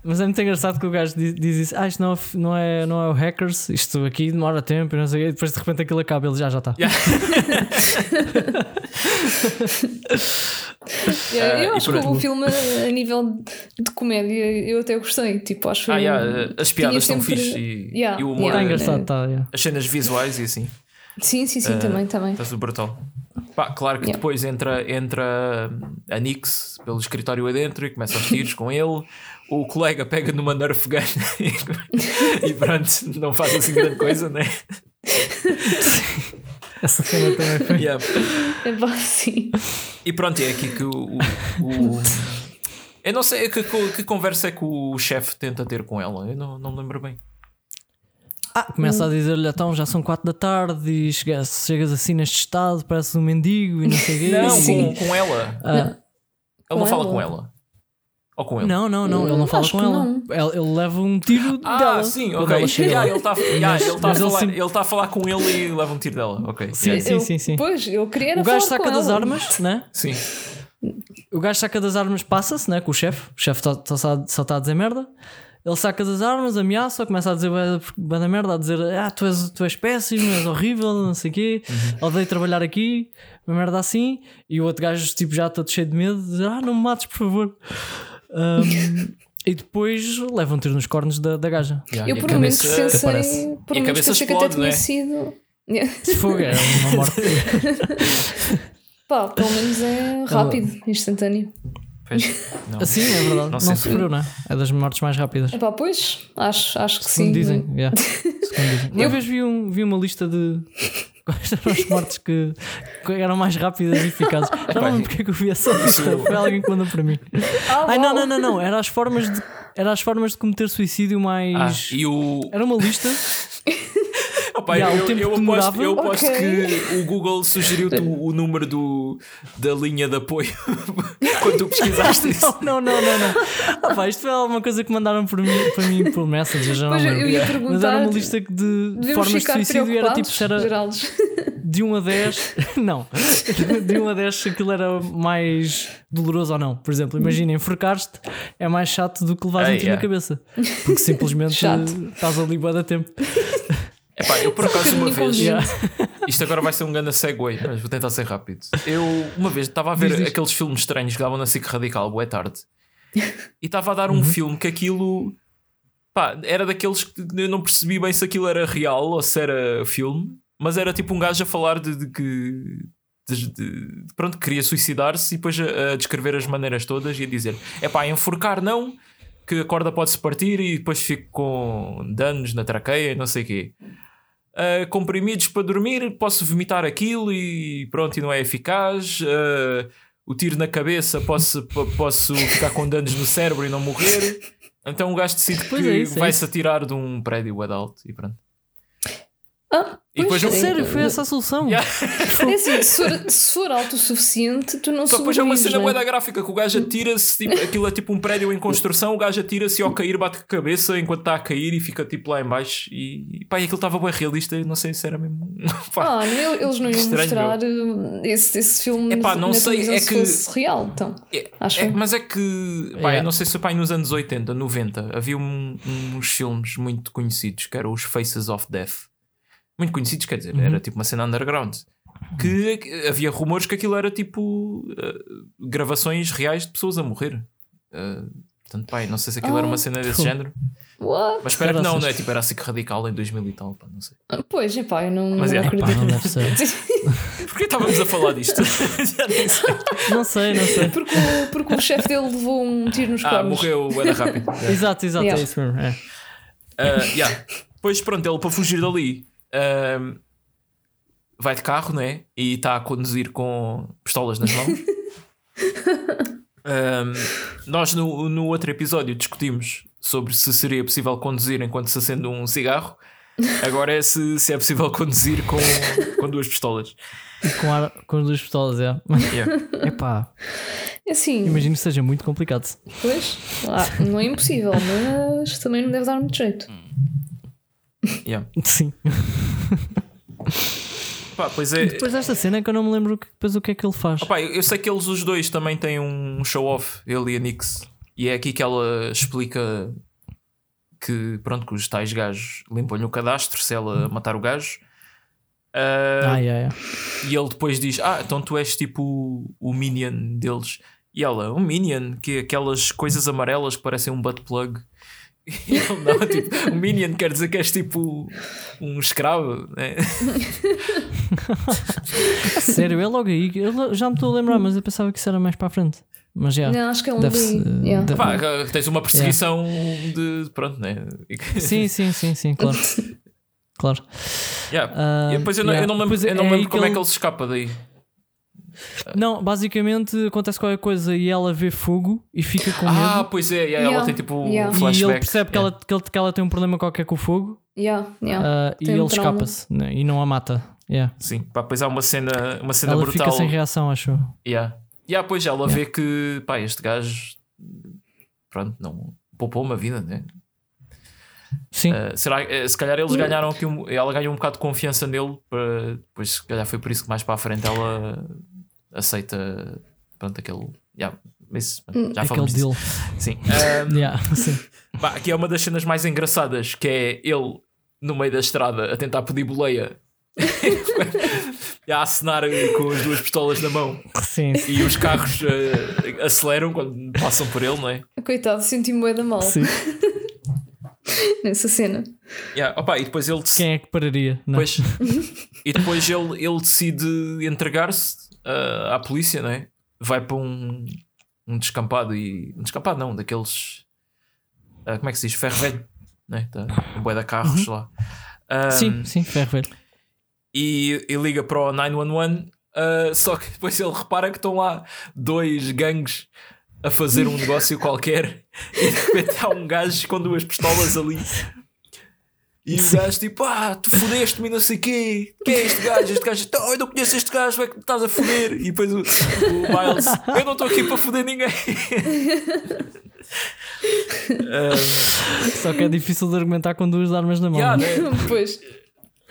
Mas é muito engraçado que o gajo diz, diz isso: Ah, isto não é, o- não, é, não é o hackers, isto aqui demora tempo e não sei o quê. E depois de repente aquilo acaba, ele já já está. Yeah. <laughs> Ah, eu e acho que o filme, a nível de comédia, eu até gostei. Tipo, acho Ah, yeah, as piadas são sempre- fixe e, Yeah, e o humor, yeah. é- engraçado, está. yeah. as cenas visuais e assim. Sim, sim, sim, Ah, também, também. Está tudo brutal. Pá, claro que Yeah. depois entra, entra a Nix pelo escritório adentro e começa aos tiros com ele. O colega pega numa Nerf gun <laughs> e pronto, não faz assim grande coisa, né? <laughs> Essa cena também foi. Yeah. É pá, sim. E pronto, é aqui que o. o- o- eu não sei que, que conversa é que o chefe tenta ter com ela. Eu não, não me lembro bem. Ah, começa a dizer-lhe então já são 4 da tarde e chegas, chegas assim neste estado, pareces um mendigo e não sei o quê. Não, Sim. com, com ela. Ah, Ele não Com fala ela? com ela. Ou com ele. não, não, não, ele não Hum, fala com ela. não. Ele, ele leva um tiro Ah, dela. sim, quando ok. ela chega Yeah, ele está yeah, ele tá a ele falar- sim- ele tá a falar com ele e leva um tiro dela. Ok. Sim, yeah. sim, sim, sim. Pois, eu queria era O gajo saca das ela. armas, né? Sim. O gajo saca das armas, passa-se né, com o chefe. O chefe só- só só está a dizer merda. Ele saca das armas, ameaça, começa a dizer bué bué da merda, a dizer ah, tu és, tu és péssimo, és horrível, não sei o quê, odeio trabalhar aqui, uma merda assim. E o outro gajo, tipo, já todo cheio de medo, diz ah, não me mates, por favor. Um, <laughs> e depois leva um tiro nos cornos da, da gaja. Yeah, Eu a por um momento pensei, por um momento pensei que até tinha é? sido. <laughs> Se for, é uma <laughs> morte. Pá, pelo menos é rápido, instantâneo. Pois, não. Assim, é verdade. Não, Não sofreu, não é? É das mortes mais rápidas. Epá, pois, acho, acho que Segundo sim. dizem, yeah. Segundo dizem. Uma vez vi, um, vi uma lista de eram as mortes que, que eram mais rápidas e eficazes. <laughs> Já não lembro porque é que eu vi essa lista. Foi alguém que mandou para mim. Ah, Ai, não, não, não, não. Era as formas de, era as formas de cometer suicídio Ah, mais. e o. Era uma lista. <laughs> Opa, Yeah, o eu, tempo eu que aposto, eu aposto Ok. que o Google sugeriu-te o, o número do, da linha de apoio <laughs> quando tu pesquisaste isso. <laughs> Não, não, não, não. Ah, pá, isto foi alguma coisa que mandaram para mim, para mim por Messenger. Já não Pois eu lembro. ia Mas era perguntar. uma lista de formas de suicídio e era tipo era Geraldes. <laughs> de 1 a 10, não, de 1 a 10 se aquilo era mais doloroso ou não. Por exemplo, imagina, enforcar-te é mais chato do que levares Ah, um tiro na cabeça, porque simplesmente Chato. estás ali bué da tempo. Epá, eu por acaso uma <laughs> vez. isto agora vai ser um grande segue, mas vou tentar ser rápido. Eu, uma vez, estava a ver Diz, aqueles filmes estranhos que davam na SIC Radical, boa tarde, <laughs> e estava a dar um filme que aquilo. Pá, era daqueles que eu não percebi bem se aquilo era real ou se era filme, mas era tipo um gajo a falar de, de que. de- de- pronto, queria suicidar-se e depois a, a descrever as maneiras todas e a dizer: é pá, enforcar não, que a corda pode-se partir e depois fico com danos na traqueia e não sei o quê. Uh, comprimidos para dormir, posso vomitar aquilo e pronto, e não é eficaz. Uh, o tiro na cabeça, posso, po- posso ficar com danos no cérebro e não morrer. Então o gajo decide Pois que é isso, é vai-se atirar de um prédio alto e pronto. Ah, E depois pois, eu- é, Sério, foi essa a solução? Yeah. <laughs> É assim, se for, se for alto o suficiente, tu não Só que depois é uma cena né? bué da gráfica que o gajo atira-se, tipo, aquilo é tipo um prédio em construção, o gajo atira-se e ao cair bate com a cabeça enquanto está a cair e fica tipo lá em baixo e, e pá, e aquilo estava bem realista não sei se era mesmo. <laughs> pá. Ah, não, eles não iam Estranho, mostrar uh, esse, esse filme Epá, na, não na sei, é se que- fosse real, então. É, Acho é, eu. mas é que, pá, Yeah. eu não sei se pai nos anos 80, 90 havia um- uns filmes muito conhecidos que eram os Faces of Death. Muito conhecidos, quer dizer, Uhum. era tipo uma cena underground. Que havia rumores que aquilo era tipo uh, gravações reais de pessoas a morrer. Uh, portanto, pai, não sei se aquilo era uma Ah, cena desse pô. género. What? Mas espero que não, não é? Tipo, era assim que radical em 2000 e tal, pá, não sei. Ah, Pois, epá, eu não, Mas não é. acredito. Pá, não deve ser. <laughs> Porquê estávamos a falar disto? <laughs> Não sei, não sei. Porque o, porque o chefe dele levou um tiro nos Ah, cornos. morreu, era rápido. Yeah. <laughs> Exato, exato, Yeah. é isso mesmo. É. Uh, yeah. Depois, pronto, ele para fugir dali um, vai de carro, né? E está a conduzir com pistolas nas mãos. <laughs> Um, nós no, no outro episódio discutimos sobre se seria possível conduzir enquanto se acende um cigarro. Agora é se, se é possível conduzir com, com duas pistolas. E com, ar, com as duas pistolas, é. Yeah. Epá, Assim, imagino que seja muito complicado. pois, ah, não é impossível, mas também não deve dar muito jeito. Yeah. <laughs> Sim. Pá, pois é. Depois desta cena que eu não me lembro que- depois o que é que ele faz. Opa, eu eu sei que eles os dois também têm um show-off, ele e a Nix. E é aqui que ela explica que, pronto, que os tais gajos limpam-lhe o cadastro se ela matar o gajo. Ah, Ah, yeah, yeah. E ele depois diz: Ah, então tu és tipo o, o minion deles. E ela, um minion, que é aquelas coisas amarelas que parecem um butt plug. <laughs> E ele, não, tipo, um minion quer dizer que és tipo um escravo, né? <laughs> Sério, é logo aí. Eu já me estou a lembrar, mas eu pensava que isso era mais para a frente. Mas já. Não, acho que é um Deve-se- ali. Yeah. deve- Pá, tens uma perseguição de. Pronto, né? <laughs> Sim, sim, sim, sim, claro. Claro. Yeah. Ah, E depois eu não, eu yeah. não lembro, Depois eu não é lembro que como é que ele- ele se escapa daí. Não, basicamente acontece qualquer coisa e ela vê fogo e fica com Ah, medo. pois é, e aí ela Yeah. tem tipo um Yeah. e flashback. ele percebe que, Yeah. ela, que, ele- que ela tem um problema qualquer com o fogo Yeah, yeah. ah, e Tem um ele trauma. escapa-se né, e não a mata. Yeah. Sim, pá, depois há uma cena, uma cena Ela brutal. fica sem reação, acho. eu. Yeah. Yeah, pois ela Yeah. vê que pá, este gajo pronto, não poupou uma vida, né? Sim, Uh, será, uh, se calhar eles ganharam aqui um, ela ganhou um bocado de confiança nele, para, depois se calhar foi por isso que mais para a frente ela aceita pronto, aquele. Yeah, isso, já Hum, aquele falamos disso. deal. Sim. <laughs> Um, <laughs> Yeah, sim. Pá, aqui é uma das cenas mais engraçadas que é ele no meio da estrada a tentar pedir boleia <laughs> e a acenar com as duas pistolas na mão sim. e os carros eh, aceleram quando passam por ele, não é? Coitado, senti-me bué da mal sim. nessa cena. Yeah, opa, e depois ele dec- Quem é que pararia? Não? depois, e depois ele, ele decide entregar-se ah, à polícia, não é? Vai para um, um descampado e. Um descampado não, daqueles. ah, como é que se diz? Ferro velho, não é? Tá, um bué de carros lá. Ah, Sim, sim, ferro velho. e, e liga para o 911. ah, só que depois ele repara que estão lá dois gangues a fazer um negócio qualquer <laughs> e de repente há um gajo com duas pistolas ali. E o gajo tipo, ah, tu fodeste-me e não sei o quê. Quem é este gajo? Este gajo, "Então, eu não conheço este gajo, é que me estás a foder. E depois o, o Miles, eu não estou aqui para foder ninguém. Só que é difícil de argumentar com duas armas na mão. yeah, né? né? Pois.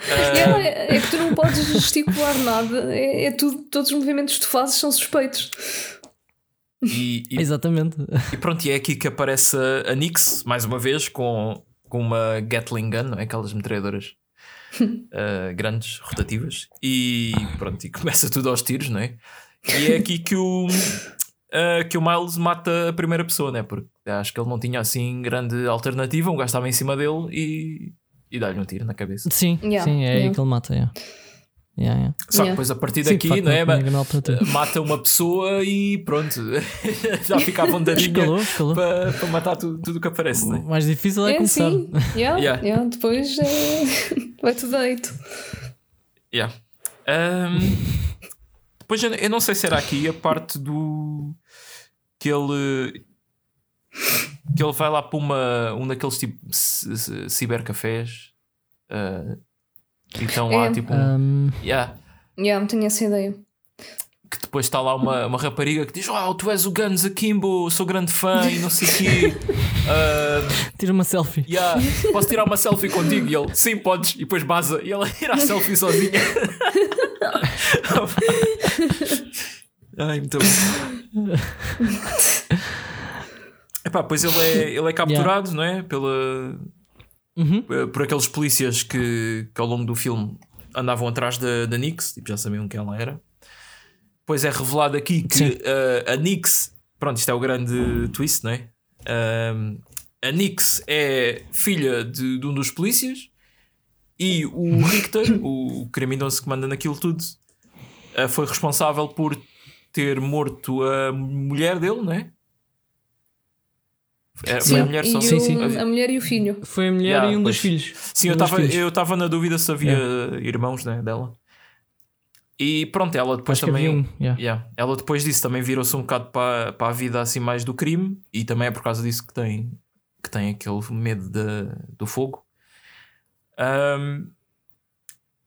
Yeah, é, é que tu não podes gesticular nada. É, é tudo, todos os movimentos que tu fazes são suspeitos. e, e Exatamente. E pronto, e é aqui que aparece a- a Nix, mais uma vez, com, com uma Gatling Gun, não é? Aquelas metralhadoras. uh, <laughs> grandes, rotativas, e pronto, e <laughs> começa tudo aos tiros, não é? E é aqui que o, uh, que o Miles mata a primeira pessoa, né? Porque acho que ele não tinha assim grande alternativa, um gajo estava em cima dele e, e dá-lhe um tiro na cabeça. Sim, Yeah, sim, é aí yeah. que ele mata. Yeah. Yeah, yeah. Só que Yeah. depois a partir Sim, daqui, facto, não é? alternativa. Mata uma pessoa e pronto, <laughs> já fica Escalou, escalou. para, para matar tudo tudo o que aparece, não é? O mais difícil é, É começar. sim. Yeah, Yeah. yeah, Depois é... <laughs> vai tudo deito. Yeah. Ahm, depois eu, eu não sei se era aqui a parte do que ele que ele vai lá para uma, um daqueles tipo cibercafés ah, e estão lá É. tipo um- Um, yeah, Yeah, tinha essa ideia. que depois está lá uma, uma rapariga que diz: Uau, tu és o Guns Akimbo, sou grande fã e não sei o quê. <laughs> Ah, tira uma selfie. Yeah, posso tirar uma selfie contigo? E ele, sim, podes. E depois baza. E ela tira a selfie sozinha. <laughs> Ai, muito bom. <laughs> Epá, pois ele é, ele é capturado, não é? Pela, Uhum. por aqueles polícias que, que ao longo do filme andavam atrás da, da Nix, tipo, já sabiam quem ela era. Depois é revelado aqui que uh, a Nix, pronto, isto é o grande twist, não é? Um, a Nix é filha de, de um dos polícias e o Richter, o criminoso que manda naquilo tudo, uh, foi responsável por ter morto a mulher dele, não é? Era, foi a mulher e só. o- Sim, sim. a mulher e o filho. Foi a mulher Yeah, e um dos pois. filhos. Sim, eu Um dos eu estava na dúvida se havia irmãos né, dela. E pronto, ela depois Acho também. um. yeah. Yeah, ela depois disso também virou-se um bocado para, para a vida assim mais do crime e também é por causa disso que tem, que tem aquele medo de, do fogo. Ahm,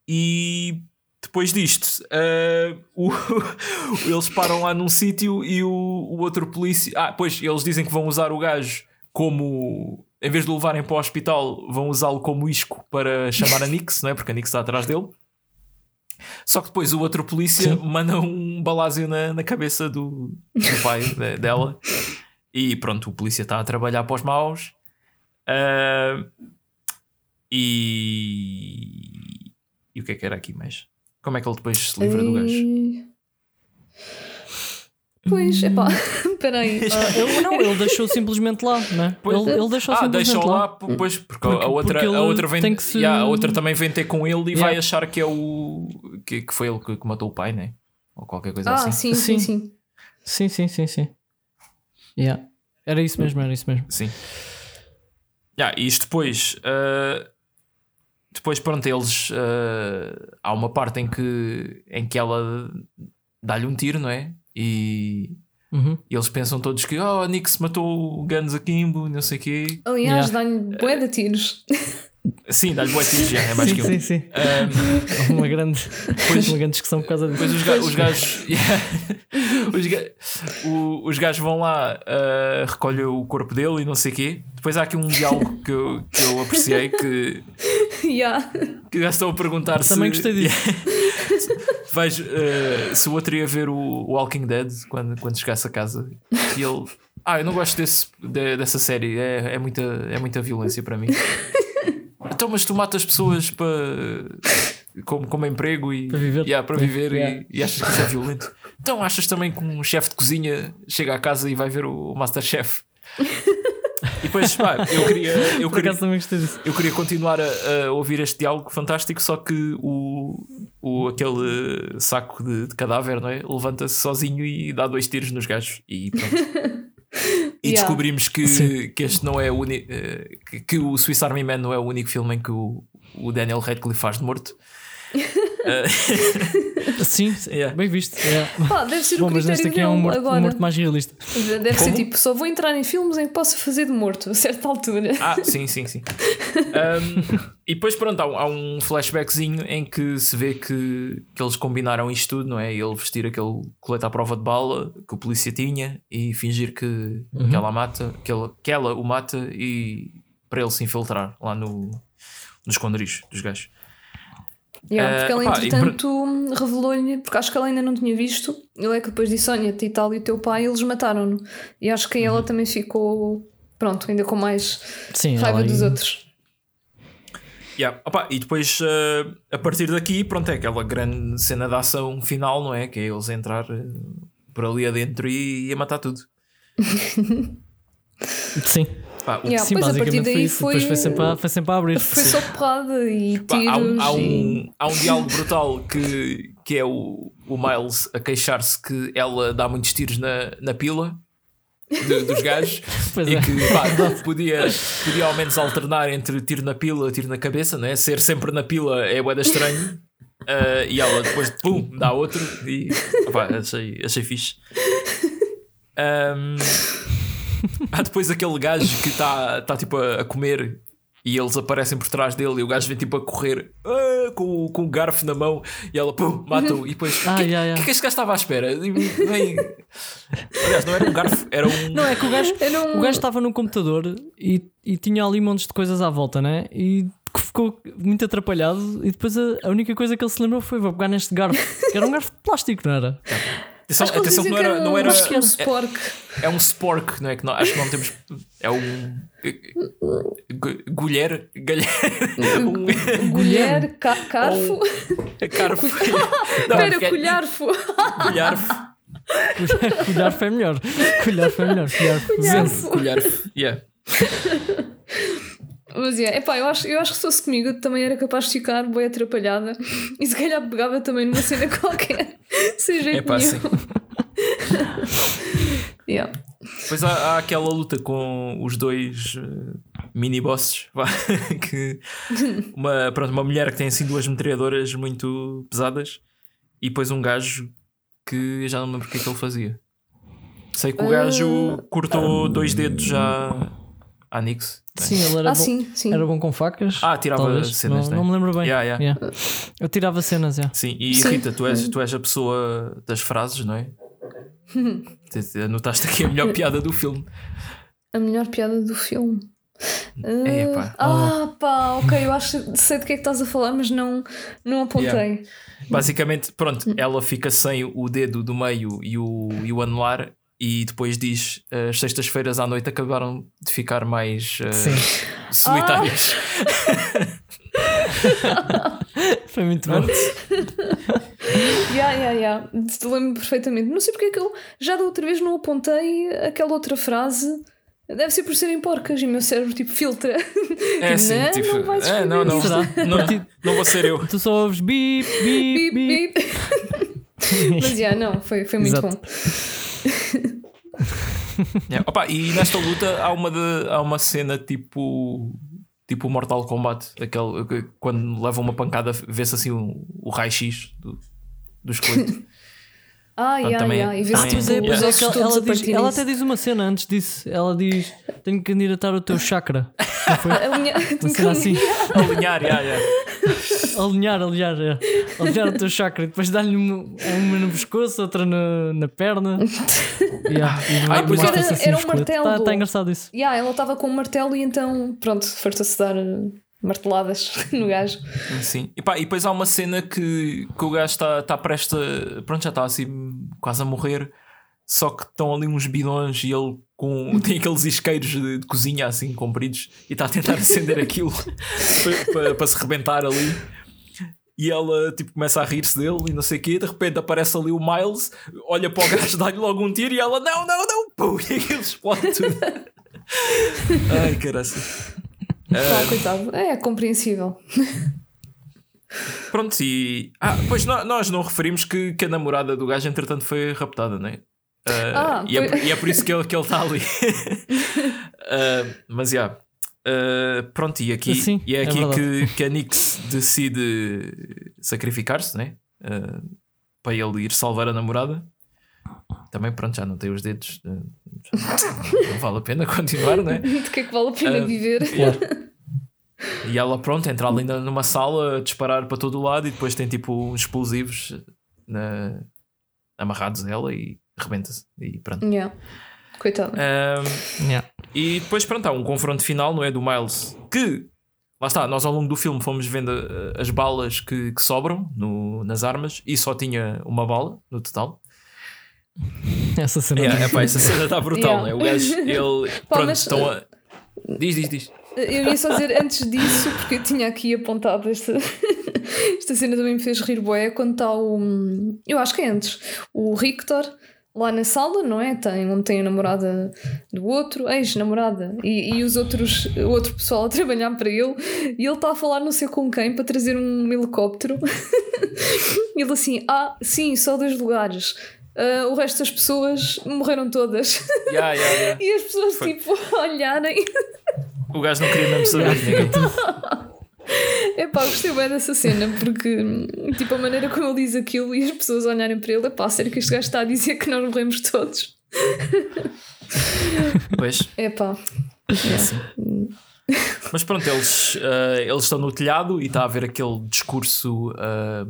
e depois disto, ah, o- <laughs> eles param lá num sítio e o, o outro polícia. Ah, pois eles dizem que vão usar o gajo como. Em vez de o levarem para o hospital, vão usá-lo como isco para chamar a Nix, não é? Porque a Nix está atrás dele. Só que depois o outro polícia Sim. manda um balásio na, na cabeça do, do pai de- dela. E pronto, o polícia está a trabalhar para os maus. Ah, e. E o que é que era aqui mais? Como é que ele depois se livra do gajo? E- Pois, epá, espera aí. Ah, ele, não, ele deixou simplesmente lá, né? Pois. Ele, ele deixou Ah, simplesmente deixou lá. lá, pois, porque, Porque- a, outra, porque a, outra vem, se- Yeah, a outra também vem ter com ele e Yeah. vai achar que é o. que, que foi ele que, que matou o pai, né? Ou qualquer coisa Ah, assim. sim, sim, Sim. sim. Sim, sim, sim, sim. Yeah. Era isso mesmo, era isso mesmo. Sim. Yeah, e isto depois. ah, depois, pronto, eles. ah, há uma parte em que, em que ela dá-lhe um tiro, não é? E, Uhum. e eles pensam todos que. Oh, a Nix matou o Guns Akimbo, não sei o quê. Aliás, Yeah. dá-lhe bué de tiros. <laughs> Sim, dá-lhe boa já, é mais sim, que um. sim, sim. Ah, Uma grande, Pois. uma grande discussão por causa disso. Depois os, ga- os gajos. <laughs> os, ga- o- os gajos vão lá, ah, recolhem o corpo dele e não sei o quê. Depois há aqui um diálogo que eu, que eu apreciei que, yeah. que já estão a perguntar se. Também gostei disso. Vais, ah, se o outro ia ver o Walking Dead quando, quando chegasse a casa. E ele. Ah, eu não gosto desse, de- dessa série, é, é, muita, é muita violência para mim. Então, mas tu matas pessoas para. Como, como emprego e Para viver. Yeah, para viver Yeah. E, e achas que isso é violento. Então achas também que um chefe de cozinha chega à casa e vai ver o Masterchef? E depois, pá, eu queria, eu queria, eu queria continuar a, a ouvir este diálogo fantástico, só que o, o, aquele saco de, de cadáver não é? levanta-se sozinho e dá dois tiros nos gajos. E pronto. <laughs> E Yeah. descobrimos que, Sim. que este não é o único. que, que o Swiss Army Man não é o único filme em que o, o Daniel Radcliffe faz de morto. <laughs> <laughs> Sim, Yeah. bem visto. Yeah. Pá, deve ser Bom, o mas critério neste aqui é um morto, um agora. morto mais realista. Deve ser Como? tipo, só vou entrar em filmes em que possa fazer de morto a certa altura. Ah, sim, sim, sim. Um, e depois, pronto, há, um- há um flashbackzinho em que se vê que, que eles combinaram isto tudo, não é? Ele vestir aquele colete à prova de bala que o polícia tinha e fingir que, que ela mata, que, ele, que ela o mata e para ele se infiltrar lá no, no esconderijo dos gajos. Yeah, Eh, porque ela, e entretanto, revelou-lhe, porque acho que ela ainda não tinha visto. Ele é que depois disse: Olha, e tal e o teu pai, eles mataram-no. E acho que ela também ficou, pronto, ainda com mais Sim, raiva dos aí- outros. Yeah. Opa, e depois, uh, a partir daqui, pronto, é aquela grande cena de ação final, não é? Que é eles entrar uh, por ali adentro e, e a matar tudo. <laughs> Sim. Pá, o- Yeah, Sim, pois a partir basicamente foi. Depois foi sempre a, foi sempre a abrir. Foi só porrada e pá, tiros. há, um, há, e... um, há um diálogo brutal que, que é o, o Miles a queixar-se que ela dá muitos tiros na, na pila de- dos gajos <laughs> Pois e é. que pá, podia, podia ao menos alternar entre tiro na pila e tiro na cabeça, né? ser sempre na pila é boeda estranho. Ah, e ela depois pum, dá outro e opá, achei, achei fixe. Ahm, <laughs> há depois aquele gajo que está tá, tipo a, a comer e eles aparecem por trás dele e o gajo vem tipo a correr ah, com, o- com o garfo na mão e ela pum, mata-o e depois o <laughs> Ah, que, yeah, que yeah. é que este gajo estava à espera? E vem- Aliás, não era um garfo, era um. Não, é que o gajo <laughs> Era um- o gajo estava no computador e, e tinha ali montes de coisas à volta, né? E ficou muito atrapalhado. E depois a, a única coisa que ele se lembrou foi: vou pegar neste garfo, que era um garfo de plástico, não era? Atenção, Acho que atenção que dizem não era. Não era acho que é um é, spork. é um spork, não é? Que não, acho que não temos. É um. gu- Gulher. Galher. Um. <laughs> Colher, ca carfo. Carfo. <laughs> <laughs> Não, Espera, porque é- colharfo. Colharfo. Colharfo é melhor. Colharfo é melhor. Colharfo. Colharfo. Colharfo. Yeah. Mas é, epá, eu acho, eu acho que se fosse comigo eu também era capaz de ficar bem atrapalhada e se calhar pegava também numa cena qualquer, <laughs> sem jeito É pá, nenhum. <laughs> Yeah. Depois há, há aquela luta com os dois eh, mini-bosses. <laughs> vá, que uma, pronto, uma mulher que tem assim duas metralhadoras muito pesadas e depois um gajo que já não me lembro o que é que ele fazia. Sei que o gajo cortou dois dedos já à Nix. né? Sim, ele era Ah, bom. sim, sim. Era bom com facas. Ah, tirava talvez. cenas, não, né? não me lembro bem. Yeah, yeah. Yeah. Eu tirava cenas, yeah. Sim, e Sim. Rita, tu és, tu és a pessoa das frases, não é? <laughs> Te- te- Anotaste aqui a melhor piada do filme. A melhor piada do filme. Ah, pá. ah, pá, ok, eu acho que sei de que é que estás a falar, mas não, não apontei. Yeah. Basicamente, pronto, ela fica sem o dedo do meio e o, e o anular e depois diz as sextas-feiras à noite acabaram de ficar mais eh, Sim. solitárias. <laughs> Foi muito bom. Yeah, yeah, yeah. Te lembro perfeitamente. Não sei porque é que eu já da outra vez não apontei aquela outra frase. Deve ser por serem porcas e o meu cérebro tipo filtra. É <laughs> assim, não, tipo, não vais é, não, não, não, não vou ser eu. Tu só ouves bip, bip, Bip. <laughs> Mas já, não, foi, foi muito Exato. bom. Yeah. <laughs> Opa, e nesta luta há uma, de- há uma cena tipo tipo Mortal Kombat, aquele, que quando leva uma pancada vê-se assim o, o raio-x do, do. <laughs> Ah, yeah, também- yeah. E vê-se também- é, os é que ela, diz, ela até diz uma cena antes disso. Ela diz: Tenho que candidatar o teu chakra. Não foi? <laughs> Alinha- Uma cena assim. Alinhar, yeah, yeah. <laughs> Alinhar, alinhar, é. alinhar o teu chakra e depois dar-lhe uma, uma no pescoço, outra na, na perna. <laughs> Yeah, e Ai, pois mostra-se era- era um esqueleto. martelo. Tá, tá engraçado isso. Yeah, ela estava com um martelo e então, pronto, farta-se dar marteladas <laughs> no gajo. Sim. E, pá, e depois há uma cena que, que o gajo está tá prestes a. Pronto, já está assim quase a morrer. Só que estão ali uns bidões e ele com, <laughs> tem aqueles isqueiros de, de cozinha assim compridos e está a tentar acender aquilo <laughs> para, se rebentar ali. E ela tipo, começa a rir-se dele e não sei o quê. De repente aparece ali o Miles, olha para o gajo, dá-lhe logo um tiro e ela: Não, não, não! Pum, e aquilo explode tudo. Ai, Pá, coitado. É, compreensível. Pronto, e. Ah, pois nó- nós não referimos que, que a namorada do gajo, entretanto, foi raptada, não é? Ah, Ah, e, é foi- e é por isso que ele está que ele está ali. <laughs> Ah, mas já. Ah, pronto, e, aqui, Sim, e é é aqui verdade. que, que a Nix decide sacrificar-se, né? Ah, para ele ir salvar a namorada. Também, pronto, já não tem os dedos. já não vale a pena <laughs> continuar, não é? <laughs> De que é que vale a pena Ah, viver? E ela, pronto, entra ali numa sala a disparar para todo o lado e depois tem tipo uns explosivos na- amarrados nela e rebenta-se. E pronto. Yeah. Coitado. Yeah. e depois, pronto, há um confronto final, não é? Do Miles que. Lá está, nós ao longo do filme fomos vendo uh, as balas que, que sobram no- nas armas e só tinha uma bala no total. <laughs> Essa cena. É, é pá, essa cena está brutal, Yeah. não é? O gajo, <laughs> ele. Pá, pronto, mas- estão a. Diz, diz, diz. Eu ia só dizer antes disso, porque eu tinha aqui apontado esta, <laughs> esta cena também me fez rir boé quando está o. Eu acho que é antes. O Rictor lá na sala, não é? Tem, onde tem a namorada do outro, ex-namorada, e, e os outros, o outro pessoal a trabalhar para ele, e ele está a falar não sei com quem para trazer um helicóptero. e ele assim: Ah, sim, só dois lugares. Uh, o resto das pessoas morreram todas. <laughs> Yeah, yeah, yeah. e as pessoas Foi. tipo <laughs> olharem. O gajo não queria mesmo saber. <laughs> Epá, gostei bem dessa cena porque, tipo, a maneira como ele diz aquilo e as pessoas olharem para ele, epá, sério que este gajo está a dizer que nós morremos todos. Pois. Epá, Mas pronto, eles, ah, eles estão no telhado e está a haver aquele discurso. ah,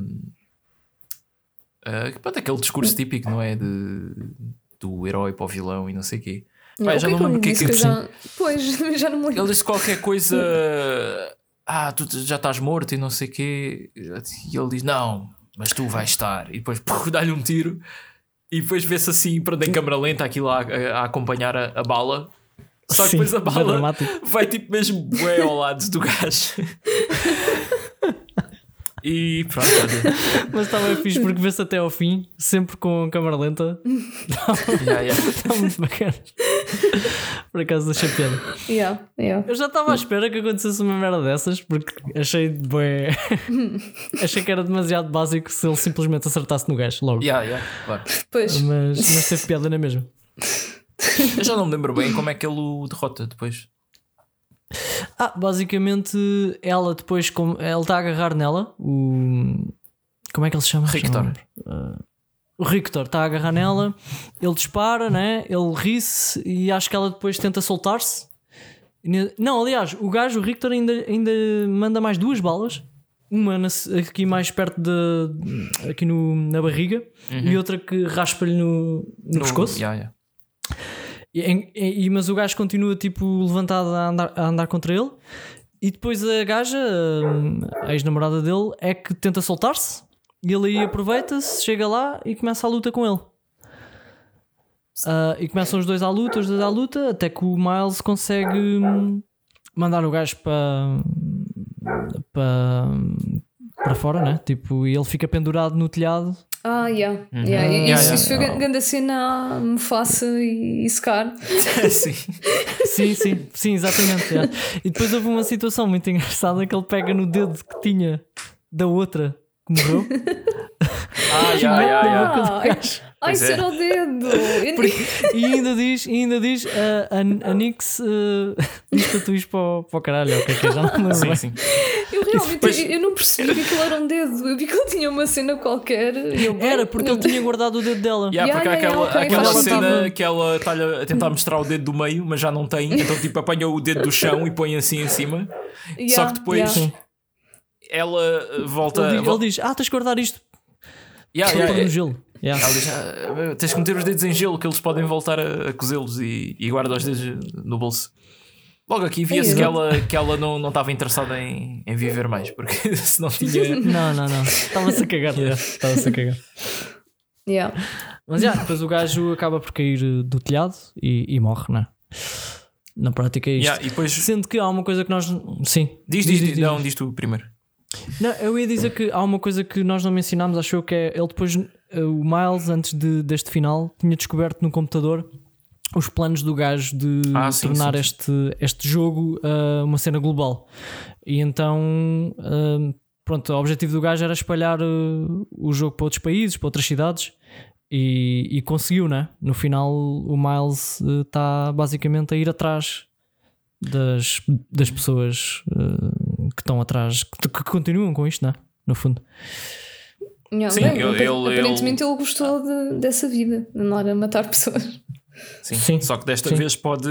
ah, pronto, aquele discurso típico, não é? De, do herói para o vilão e não sei o quê. Já é não lembro o que é que que já... Pois, <laughs> já não me lembro. Ele disse qualquer coisa. <laughs> Ah, tu já estás morto e não sei o quê. E ele diz: Não, mas tu vais estar. E depois <laughs> dá-lhe um tiro. E depois vê-se assim, pronto, em câmera lenta, aquilo a, a- acompanhar a, a bala. Só que Sim, depois a bala vai tipo mesmo bué ao lado do gajo. E pronto, olha. <laughs> Mas estava fixe porque vê-se até ao fim, sempre com a câmera lenta. <laughs> Yeah, yeah. Está muito bacana. Por acaso deixei piada. Yeah, yeah. Eu já estava à espera que acontecesse uma merda dessas, porque achei bué. <laughs> achei que era demasiado básico se ele simplesmente acertasse no gajo logo. Yeah, yeah, claro. Pois, Mas, mas teve piada na mesma. Eu já não me lembro bem como é que ele o derrota depois. Ah, basicamente ela depois, como ele está a agarrar nela, o. Como é que ele se chama? Rictor. Ah, o Rictor está a agarrar nela, ele dispara, né? ele ri-se e acho que ela depois tenta soltar-se. Não, aliás, o gajo, o Rictor, ainda, ainda manda mais duas balas. Uma na- aqui mais perto de. aqui no, na barriga e outra que raspa-lhe no, no, pescoço. Yeah, yeah. E, e- mas o gajo continua tipo levantado a andar, a andar contra ele. E depois a gaja, a ex-namorada dele, é que tenta soltar-se. E ele aí aproveita-se, chega lá e começa a luta com ele. Ah, e começam os dois à luta, os dois à luta, até que o Miles consegue hum, mandar o gajo para para para fora, né? Tipo, e ele fica pendurado no telhado. Ah, yeah. Uhum. yeah. E Yeah, Isso, yeah. isso foi grande grande cena a Mufasa e, e Scar. <laughs> Sim. Sim, sim, sim, exatamente. E depois houve uma situação muito engraçada que ele pega no dedo que tinha da outra que morreu. Ah, yeah, yeah, yeah. Ai, isso é. o dedo. <laughs> E ainda diz, e ainda diz a, a, a Nix uh, diz tatuís para, o- para o caralho, o que é que é? Já não Sim, sim. Eu realmente Pois- eu, eu não percebi que aquilo era um dedo. Eu vi que ele tinha uma cena qualquer. eu, Era porque ele tinha guardado o dedo dela. Yeah, Yeah, porque há yeah, aquela, yeah, aquela cena sentido. que ela está a tentar mostrar o dedo do meio, mas já não tem, então tipo apanha o dedo do chão e põe assim em cima. Só Yeah, que depois yeah. ela uh, volta. Ele, diz, ele diz: Ah, tens de guardar isto Yeah, yeah, no gelo. Yeah. Ela diz: "Ah, tens que meter os dedos em gelo que eles podem voltar a, a cozê-los e, e guarda os dedos no bolso. Logo aqui via-se É, que ela, que ela não, não estava interessada em, em viver mais, porque <laughs> se não tinha. <laughs> Não, não, não. Estava-se a cagar. yeah, Estava-se a cagar. Yeah. Mas já, depois o gajo acaba por cair uh, do telhado e, e morre, não é? Na prática é isto. Yeah, e depois. Sendo que há uma coisa que nós. Sim. Diz, diz, diz, não, diz tu primeiro. Não, eu ia dizer que há uma coisa que nós não mencionámos, achou que é ele depois, eh, o Miles, antes de, deste final, tinha descoberto no computador os planos do gajo de Ah, sim, tornar sim, sim. Este, este jogo eh, uma cena global. E então, eh, pronto, o objetivo do gajo era espalhar eh, o jogo para outros países, para outras cidades. E, e conseguiu, né? No final, o Miles está basicamente a ir atrás das, das pessoas eh, que estão atrás, que, que continuam com isto, né? No fundo. Yeah, Sim, bem, ele- apa- ele- aparentemente ele, gostou de- dessa vida, de andar a matar pessoas. Sim. Sim. Só que desta Sim. vez pode,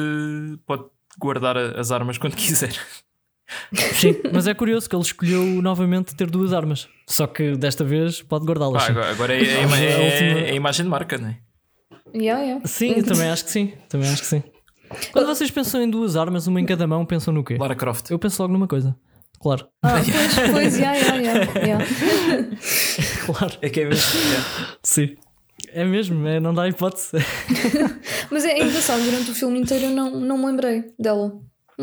pode guardar as armas quando quiser. <laughs> Sim, mas é curioso que ele escolheu novamente ter duas armas. Só que desta vez pode guardá-las. Sim. agora agora é, é, é- é imagem de marca, não é? Yeah, yeah. Sim, eu também acho que sim. Também acho que sim. Quando vocês pensam em duas armas, uma em cada mão, pensam no quê? Lara Croft. Eu penso logo numa coisa. Claro, Ah, <laughs> pois, pois, yeah, yeah, yeah, yeah. <laughs> claro. É que é mesmo. Sim. É mesmo, é, não dá hipótese. <laughs> Mas é, é engraçado, durante o filme inteiro eu não, não me lembrei dela.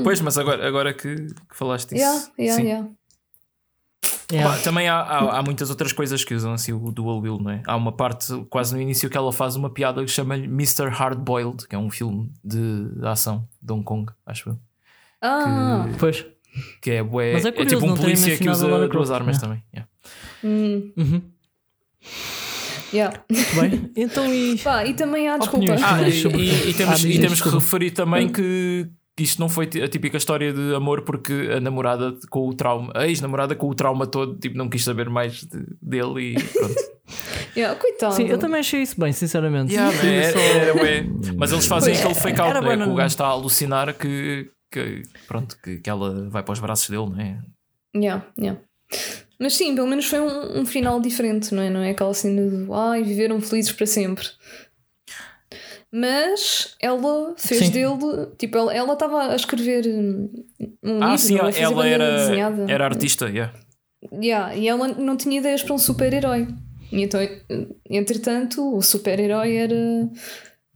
Pois, mas agora, agora que, que falaste disso. Yeah, yeah, sim. yeah. Yeah. Pá, também há, há, há muitas outras coisas que usam assim o dual wheel, não é? Há uma parte quase no início que ela faz uma piada que chama-lhe Mr. Hardboiled, que é um filme de, de ação de Hong Kong, acho eu. Ah, Pois. Que é, bué- Mas é é curioso tipo um polícia que usa duas Croft, armas né? também. yeah. hum, Uhum. yeah. Muito bem. Então e. <laughs> Pá, e também há, desculpa. Opiniões. Ah, e, e- e temos, Ah, e temos que referir também que, que isto não foi a típica história de amor porque a namorada com o trauma, a ex-namorada com o trauma todo, tipo, não quis saber mais de- dele e pronto. <laughs> Yeah, coitado. Sim, eu também achei isso bem, sinceramente. Yeah, é- só- é- ué. Mas eles fazem Pois, aquele fake out, era não é? bué que o gajo está a alucinar que, que, pronto, que, que ela vai para os braços dele, não é? Yeah, yeah. Mas sim, pelo menos foi um, um final diferente, não é? Não é aquela cena de ai, viveram felizes para sempre. Mas ela fez Sim. dele, tipo, ela ela estava a escrever um Ah, livro, sim, ela banda era, desenhada. era artista, yeah. Yeah, e ela não tinha ideias para um super-herói. Então, entretanto, o super-herói era.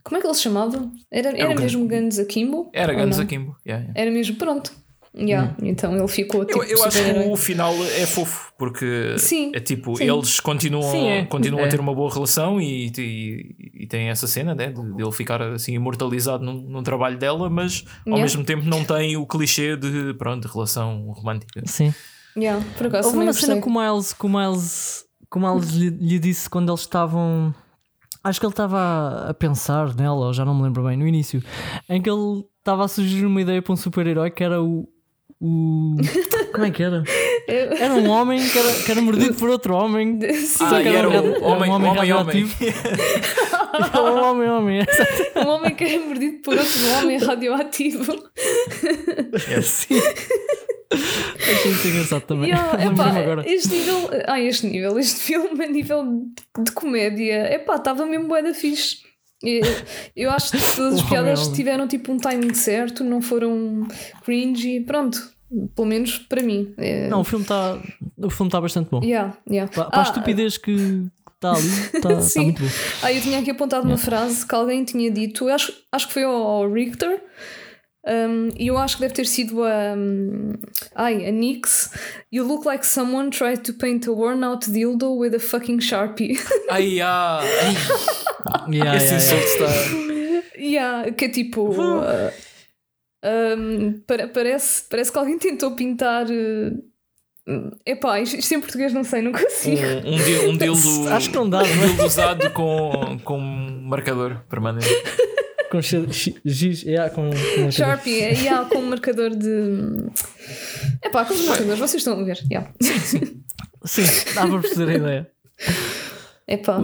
Como é que ele se chamava? Era, era, o Guns- mesmo Guns Akimbo? Era Guns? Akimbo. Yeah, yeah. Era mesmo pronto. Yeah, Então ele ficou tipo. Eu, eu acho que o final é fofo, porque Sim, é tipo, sim. eles continuam, Sim, é. continuam É. a ter uma boa relação e, e, e tem essa cena né, de, de ele ficar assim imortalizado num, num trabalho dela, mas ao Yeah. mesmo tempo não tem o clichê de pronto, relação romântica. Sim. Yeah, por acaso Houve uma cena que o Miles, que o Miles, que o Miles lhe, lhe disse quando eles estavam. Acho que ele estava a- pensar nela, ou já não me lembro bem, no início, em que ele estava a sugerir uma ideia para um super-herói que era o. o <laughs> como é que era? Era um homem que era, que era mordido por outro homem. <laughs> Sim, Ah, Só que e era um homem- um homem homem- radioativo. <laughs> Era um homem, homem. <laughs> um homem que é mordido por outro homem radioativo. Sim. Achei isso engraçado também. Yeah, epá, agora. este nível, ah, este nível, este filme a nível de, de comédia, epá, estava mesmo bué da fixe. Eu acho que todas as <laughs> piadas tiveram tipo um timing certo, não foram cringy, pronto, pelo menos para mim. É, Não, o filme está o filme tá bastante bom. yeah, yeah. Para, para a Ah, estupidez que está ali, está <laughs> tá Sim. muito bom. Ah, eu tinha aqui apontado uma frase que alguém tinha dito, eu acho, acho que foi ao, ao Richter, um, e eu acho que deve ter sido a. um, ai, a Nix. You look like someone tried to paint a worn out dildo with a fucking sharpie. <laughs> Ai, ah, ai, Yeah, esse yeah, insulto está. yeah, que é tipo. uh, um, pare- parece, parece que alguém tentou pintar. Uh, epá, isto, em português não sei, não consigo. Um, um, dil- um dildo. Acho que não dá, um é? dildo usado com, com um marcador permanente. Com giz, yeah, com, com Sharpie, é, yeah, com um marcador de. Epá, com os marcadores, vocês estão a ver. Yeah. Sim, dá para perceber a ideia. Epá.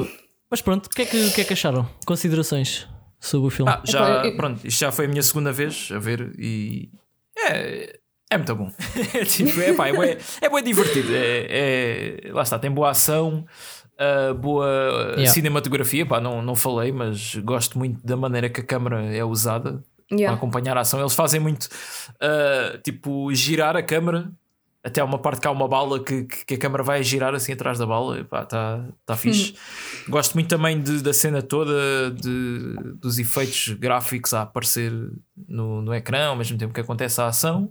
Mas pronto, o que, é que, que é que acharam? Considerações sobre o filme? Ah, já, Epá, eu- pronto, isto já foi a minha segunda vez a ver e é, é muito bom. é, <laughs> tipo, é, pá, é, bué, é bué divertido. É, é- lá está, tem boa ação, ah, boa Yeah. cinematografia. Pá, não, não falei, mas gosto muito da maneira que a câmera é usada para Yeah. acompanhar a ação. Eles fazem muito ah, tipo girar a câmera. Até uma parte que há uma bala que, que, a câmera vai girar assim atrás da bala, está tá fixe. Gosto muito também de- da cena toda, de, dos efeitos gráficos a aparecer no, no ecrã, ao mesmo tempo que acontece a ação.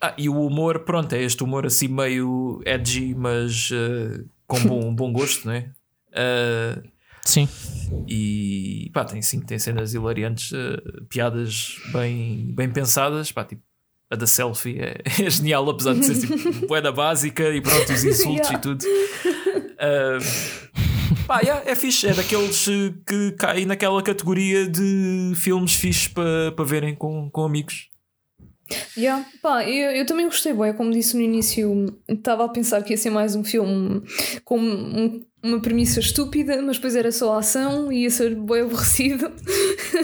Ah, e o humor, pronto, é este humor assim meio edgy, mas ah, com bom, <laughs> bom gosto, não é? Ah, Sim. e pá, tem sim, tem cenas hilariantes, eh, piadas bem, bem pensadas, pá, tipo, a da selfie é, <laughs> é genial, apesar de ser tipo <laughs> moeda básica e pronto, os insultos Yeah. e tudo. Ah, pá, yeah, é fixe, é daqueles que caem naquela categoria de filmes fixes para para verem com, com amigos. Yeah. Pá, eu, eu também gostei, bué, como disse no início, estava a pensar que ia ser mais um filme com um- uma premissa estúpida, mas depois era só ação e ia ser bué aborrecido.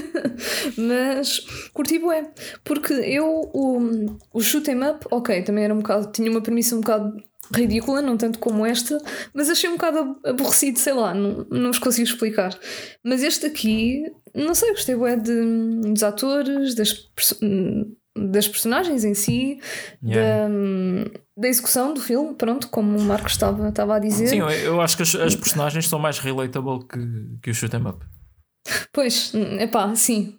<laughs> mas curti bué, porque eu o, o shoot 'em up, ok, também era um bocado, tinha uma premissa um bocado ridícula, não tanto como esta, mas achei um bocado ab- aborrecido, sei lá, não, não vos consigo explicar. Mas este aqui, não sei, gostei bué de, dos atores, das, das personagens em si, Yeah. da, da execução do filme, pronto, como o Marcos estava, estava a dizer. Sim, eu, acho que as, as personagens são mais relatable que, que o Shoot 'em Up. Pois, é pá, sim.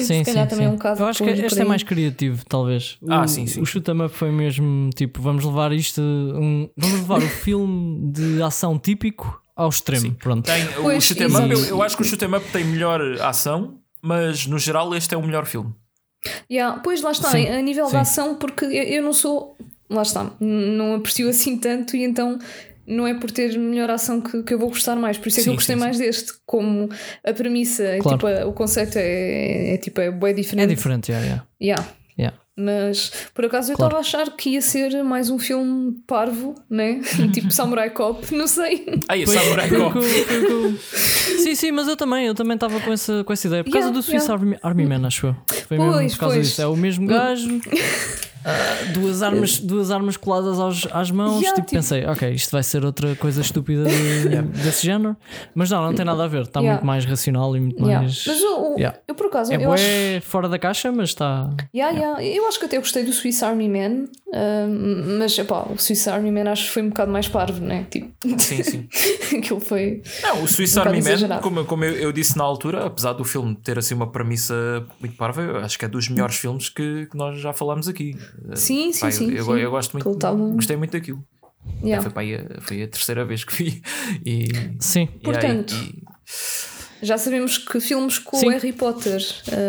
Sim, <laughs> Se calhar sim, também é sim. um bocado Eu acho que este é mais criativo, talvez. O, Ah, sim, sim. O shoot 'em up foi mesmo tipo, vamos levar isto, um, vamos levar o filme de ação típico ao extremo. Pronto. Tem, o Pois, shoot 'em up, eu, eu acho que o shoot 'em up tem melhor ação, mas no geral este é o melhor filme. Yeah, pois lá está, Sim, a nível sim. da ação, porque eu, eu não sou. Lá está, não aprecio assim tanto e então não é por ter melhor ação que, que eu vou gostar mais. Por isso é que Sim, eu gostei sim, sim. mais deste. Como a premissa, é Claro. tipo, o conceito é, é, tipo, é bem É diferente. diferente, yeah, yeah. Yeah. Mas por acaso eu Claro. estava a achar que ia ser mais um filme parvo, né? <laughs> tipo Samurai Cop, não sei. Ai, Foi- Samurai foi o Cop. <laughs> Sim, sim, mas eu também, eu também estava com essa, com essa ideia. Por causa Yeah, do Swiss yeah. Army, Army Man, acho eu. Foi Pois, mesmo por causa pois. disso. É o mesmo <laughs> gajo, ah, duas, armas, duas armas coladas aos, às mãos. Yeah, tipo, tipo- pensei, ok, isto vai ser outra coisa estúpida de- desse género. Mas não, não tem nada a ver. Está Yeah. muito mais racional e muito Yeah. mais. Mas o, eu por acaso, É eu acho. fora da caixa, mas está. Yeah, yeah. Eu acho que até gostei do Swiss Army Man, ahm, mas epá, o Swiss Army Man acho que foi um bocado mais parvo, né? Tipo, Sim, sim. <laughs> aquilo foi. Não, o Swiss Um Army Man, exagerado. como, como eu, eu disse na altura, apesar do filme ter assim uma premissa muito parva, eu acho que é dos melhores filmes que, que nós já falámos aqui. Sim, sim, Pá, eu- sim. eu, sim. eu gosto muito, tava- gostei muito daquilo. Yeah. Foi, a, foi a terceira vez que vi. <laughs> E, Sim. e Portanto, aí- Já sabemos que filmes com Sim. o Harry Potter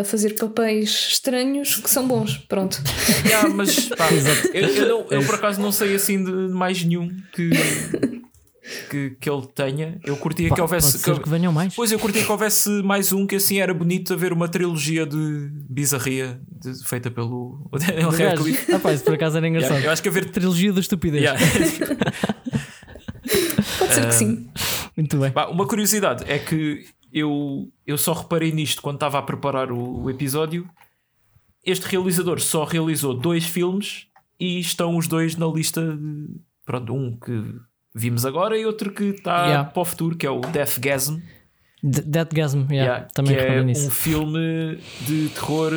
a fazer papéis estranhos que são bons. Pronto. e- Yeah, mas pá, <laughs> eu, eu, não- eu por acaso não sei assim de mais nenhum que, <laughs> que, que ele tenha. Eu curtia Pá, que houvesse. pode ser que- que venham mais. Pois eu curtia que houvesse mais um que assim era bonito a ver uma trilogia de bizarria de- feita pelo Daniel. Radcliffe. Ah, pá, isso por acaso era engraçado. Yeah, eu acho que a ver. Trilogia da estupidez. Yeah. <laughs> Pode ser Ah, que sim. Muito bem. Pá, uma curiosidade é que eu, eu só reparei nisto quando estava a preparar o, o episódio. Este realizador só realizou dois filmes e estão os dois na lista de. Pronto, um que vimos agora e outro que está Yeah. para o futuro, que é o Deathgasm. D- Deathgasm, yeah, Yeah, também que é reparei um nisso. filme de terror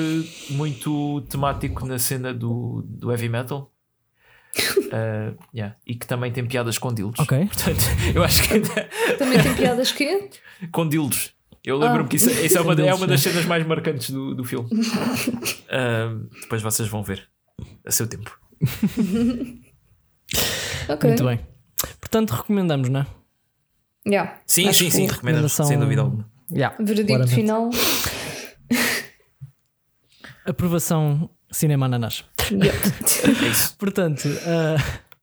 muito temático na cena do, do heavy metal. <laughs> Uh, yeah, E que também tem piadas com dildos. Ok. Portanto, <laughs> eu acho que <laughs> Também tem piadas que com dildos. Eu lembro-me Ah. que isso, isso é, uma, é uma das cenas mais marcantes do, do filme. Uh, depois vocês vão ver a seu tempo. Ok. Muito bem. Portanto, recomendamos, não é? Yeah. Sim, Acho sim, sim, recomendamos, recomendação- sem dúvida alguma. Yeah, Veredicto claramente. final. <laughs> Aprovação Cinema Ananás. Yeah. <laughs> É isso. Portanto, ah,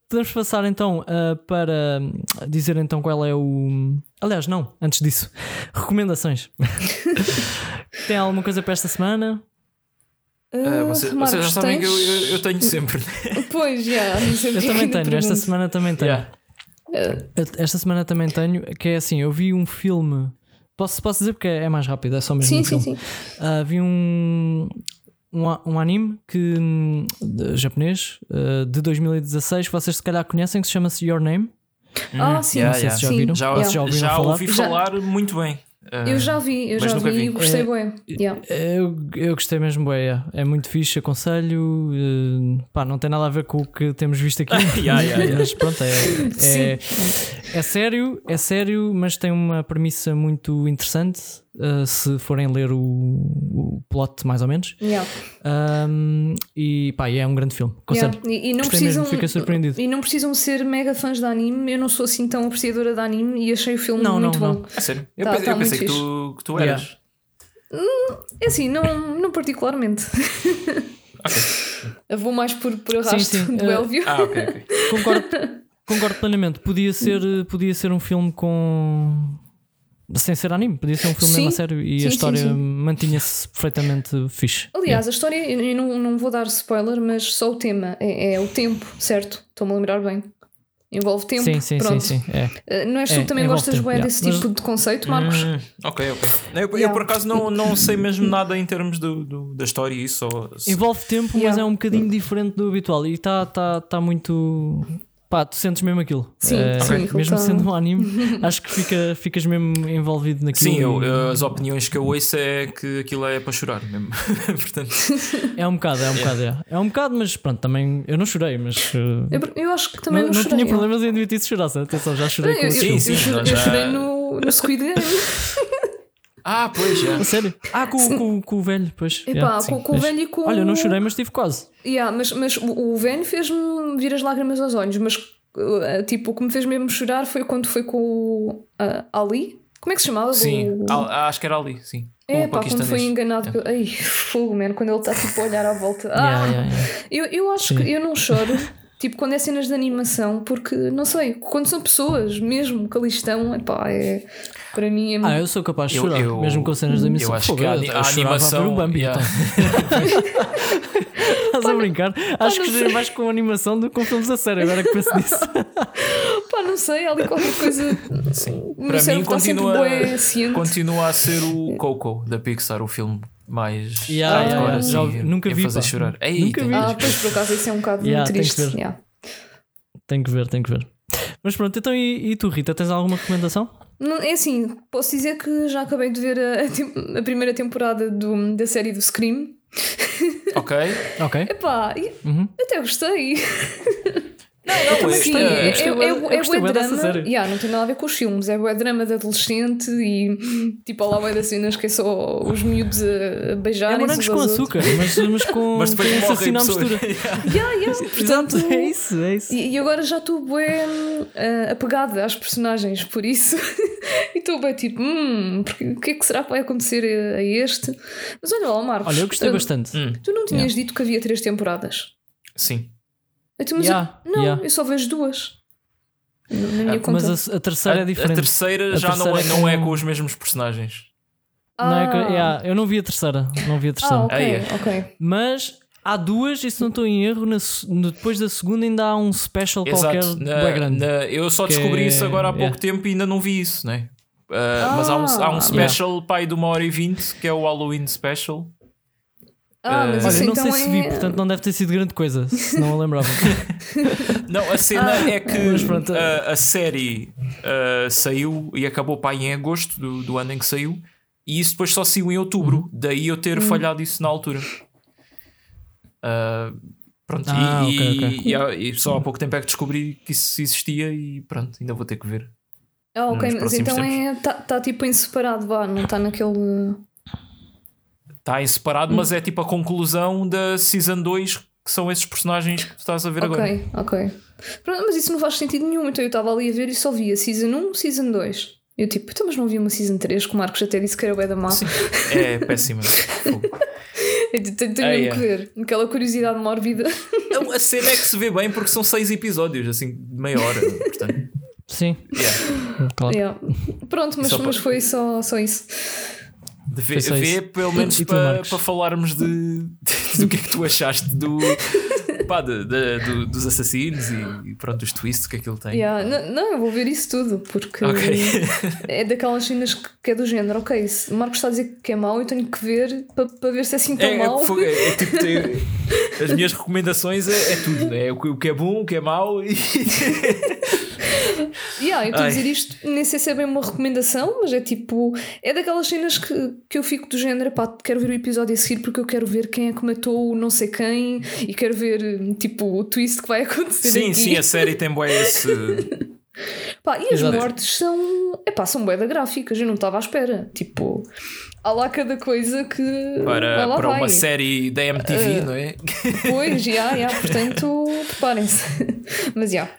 podemos passar então ah, para dizer então qual é o. Aliás, não, antes disso, <laughs> recomendações. Tem alguma coisa para esta semana? Uh, Ah, vocês, Marcos, vocês já sabem que eu, eu, eu tenho sempre. Pois, já. sei Eu porque também tenho, esta semana também tenho. Yeah. Esta semana também tenho, que é assim, eu vi um filme. Posso, posso dizer porque é mais rápido, é só mesmo Sim, um sim, filme. sim. Ah, vi um, um, um anime que, hum, de- japonês ah, de 2016 que vocês se calhar conhecem que se chama-se Your Name. Ah, sim. yeah, se já Sim. Já, yeah. já ouviram já falar? ouvi Já. falar muito bem. Uh, Eu já vi, eu já vi vi. e gostei É- bem. Yeah. Eu, eu gostei mesmo, bem, é, é muito fixe, aconselho. eh, pá, não tem nada a ver com o que temos visto aqui, <laughs> Yeah, yeah, yeah. mas <laughs> pronto, é, é, é sério, é sério, mas tem uma premissa muito interessante. Eh, se forem ler o, o plot, mais ou menos, Yeah. Um, e pá, e é um grande filme. Yeah. E, e não Gostei precisam, mesmo, fiquei surpreendido. E não precisam ser mega fãs de anime. Eu não sou assim tão apreciadora de anime e achei o filme Não, muito não, bom. não. A sério? Eu, Tá- pensei, tá eu pensei muito que, tu, que tu Yeah. eras. É assim, não, não particularmente. <laughs> Eu vou mais por, por arrasto sim, do eh, Elvio. Ah, ok, ok. Concordo, concordo plenamente. Podia ser, podia ser um filme com. Sem ser anime, podia ser um filme Sim. mesmo a sério e Sim, a história mantinha-se perfeitamente fixe. Aliás, a história, eu eu não, não vou dar spoiler, mas só o tema é, é o tempo, certo? Estou-me a lembrar bem. Envolve tempo. sim, sim, Pronto. sim, sim. É. Eh, Não és tu É, que também envolve gostas tempo, bem yeah. desse Mas- tipo de conceito, Marcos? Hum, ok, ok. Eu, eu, Yeah. por acaso não, não sei mesmo nada em termos do, do- da história e isso. Só, Envolve tempo, mas Yeah. é um bocadinho diferente do habitual e está tá, tá muito. Pá, tu sentes mesmo aquilo. Sim, É, sim, mesmo tá- sendo um anime, <laughs> acho que fica, ficas mesmo envolvido naquilo. Sim, eu, e- eu- as opiniões que eu ouço é que aquilo é para chorar mesmo. <laughs> Portanto, É um bocado, é um bocado, é. É um bocado, mas pronto, também. Eu não chorei, mas. uh, Eu, eu acho que também não, não, não chorei. tinha problemas em admitir se chorasse. Atenção, já chorei Eu, com eu. Sim, eu sim, chorei- eu já- chorei no, no Squid Game. <laughs> Ah, pois já. A sério? Ah, com, com, com o velho, pois. Epá, yeah, com, sim, com o velho e com Olha, eu não chorei, mas tive quase. Yeah, mas, mas o, o velho fez-me vir as lágrimas aos olhos, mas uh, tipo, o que me fez mesmo chorar foi quando foi com o uh, Ali. Como é que se chamava? Sim, O- ah, acho que era ali, sim. É, O pá, quando foi enganado. pelo- Ai, <laughs> fogo, man, quando ele está tipo a olhar à volta. Ah, Yeah, yeah, yeah. Eu, eu acho Sim. que eu não choro, <laughs> tipo, quando é cenas de animação, porque, não sei, quando são pessoas mesmo que ali estão, epá, é. Para mim é. Ah, eu sou capaz de Eu- chorar, eu- mesmo com cenas da missão. eu acho Fogo, que a eu- eu a chorava animação- Bambi. yeah. então. <laughs> Estás a brincar? Acho que mais com animação do que com filmes a sério, agora que penso nisso. <laughs> Pá, não sei, há ali qualquer <laughs> coisa. Sim. Para mim sempre continua, continua a ser o Coco da Pixar, o filme mais Yeah, yeah, hardcore, yeah. assim, nunca vi, fazer pá. chorar. Ei, Nunca tem- vi. Ah, pois por acaso isso é um bocado Yeah, tem que triste. ver. yeah. Tenho que ver, tenho que ver. Mas pronto, então e, e tu, Rita, tens alguma recomendação? Não, é assim, posso dizer que já acabei de ver a, a tem- primeira temporada do- da série do Scream. Ok. Ok. <laughs> Epá, Uhum. até gostei. <laughs> Não, Sim, é- é, eu gostei é, bué- é, é bué bué drama. Yeah, não tem nada a ver com os filmes, é bué drama de adolescente e tipo, ao lá vai das cenas que é só os miúdos a, a É beijarem morangos com açúcar, mas, mas com, <laughs> Mas depois assassino à mistura. <laughs> Yeah, yeah, portanto, é isso, é isso. E, e agora já estou bem uh, apegada às personagens, por isso. <laughs> e estou bem tipo, hum, porque- o que é que será que vai acontecer a, a este? Mas olha lá, Marcos. Olha, eu gostei uh, bastante. Hum, Tu não tinhas dito que havia três temporadas? sim. Então, mas Yeah, eu, não, yeah. eu só vejo duas. Na na minha conta. Mas a, a terceira a, é diferente. a terceira A já não, é, terceira é não é com- os mesmos personagens. Não é que- Ah. yeah, eu não vi a terceira, não vi a Ah, terceira. ok, Aí é. ok. Mas há duas, e se não estou em erro, na depois da segunda ainda há um special qualquer Exato. Na- bué grande. na- eu só Que descobri é- isso agora há pouco yeah. tempo e ainda não vi isso, né? Ah, mas há um, há um Ah. special pai de uma hora e vinte que é o Halloween Special. Ah, mas Olha, isso não então sei se vi, é... portanto não deve ter sido grande coisa, se não a lembrava. <laughs> Não, a cena é que Mas pronto. a, a série ah, saiu e acabou pá, em agosto do, do ano em que saiu, e isso depois só saiu em outubro. Uhum. Daí eu ter falhado isso na altura. Ah, pronto, Ah, e, ok, e- ok. e e só há pouco tempo é que descobri que isso existia e pronto, ainda vou ter que ver. Ah, ok, mas então é. Está tá, tipo em separado, vá, não está naquele. Está em separado, mas é tipo a conclusão da Season 2, que são esses personagens que tu estás a ver agora. Ok, ok. Pronto, mas isso não faz sentido nenhum. Então eu estava ali a ver e só via Season 1, Season 2. Eu tipo, então, mas não havia uma Season 3 que o Marcos até disse que era o da má. Sim, é péssima. Fogo. <laughs> Eu tenho, Ah, mesmo é. que ver. Aquela curiosidade mórbida. Não, a cena é que se vê bem porque são seis episódios, assim, de meia hora. Portanto, Sim, yeah. claro. Yeah. Pronto, mas, Só para- mas foi só, só isso. De ver, vê pelo menos para para falarmos de, de- do que é que tu achaste do, <laughs> pá, de- do- dos assassinos e, e pronto, os twists que aquilo tem. Yeah. Não, não, eu vou ver isso tudo, porque Ok. <laughs> é daquelas cenas que, é do género. Ok, se o Marcos está a dizer que é mau, eu tenho que ver para para ver se é assim tão É, é, mau. fogo, é, é tipo, <laughs> tem- as minhas recomendações é, é tudo, né? o, que, o que é bom, o que é mau e <laughs> Yeah, eu estou a Ai. dizer isto, nem sei se é bem uma recomendação, mas é tipo, é daquelas cenas que, que eu fico do género, pá, quero ver o episódio a seguir porque eu quero ver quem é que matou o não sei quem e quero ver, tipo, o twist que vai <laughs> acontecer. sim, aqui. sim, a série tem bué esse. <laughs> Pá, e as Exato. mortes são, é pá, são bué da gráficas, eu não estava à espera. Tipo, há lá cada coisa que para, para vai. uma série da MTV, Uh, não é? Pois, já, já, portanto, preparem-se. Mas já. Yeah,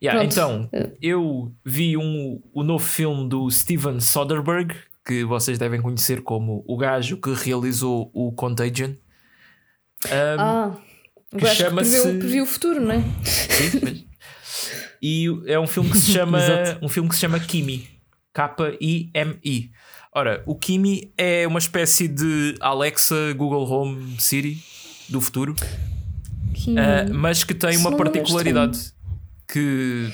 Pronto. então, eu vi um, o novo filme do Steven Soderbergh, que vocês devem conhecer como o gajo que realizou o Contagion. Um, Ah, o que chama-se- previu, previu o futuro, não é? sim, mas- <laughs> E é um filme que se chama um filme que se chama Kimi. K-I-M-I. Ora, o Kimi é uma espécie de Alexa Google Home Siri do futuro. Uh, mas que tem Esse uma é particularidade que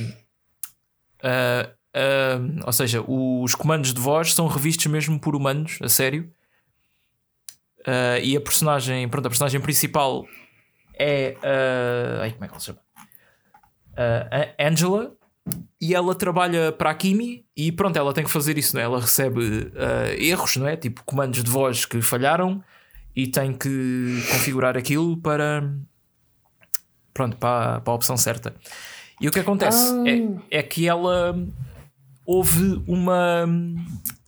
uh, uh, ou seja, os comandos de voz são revistos mesmo por humanos, a sério. Uh, e a personagem, pronto, a personagem principal é ai, como é que ela se chama? Angela e ela trabalha para a Kimi e pronto, ela tem que fazer isso, não é? Ela recebe erros, não é? Tipo comandos de voz que falharam e tem que configurar aquilo para pronto, para, para a opção certa. E o que acontece Ah. é, é que ela houve uma,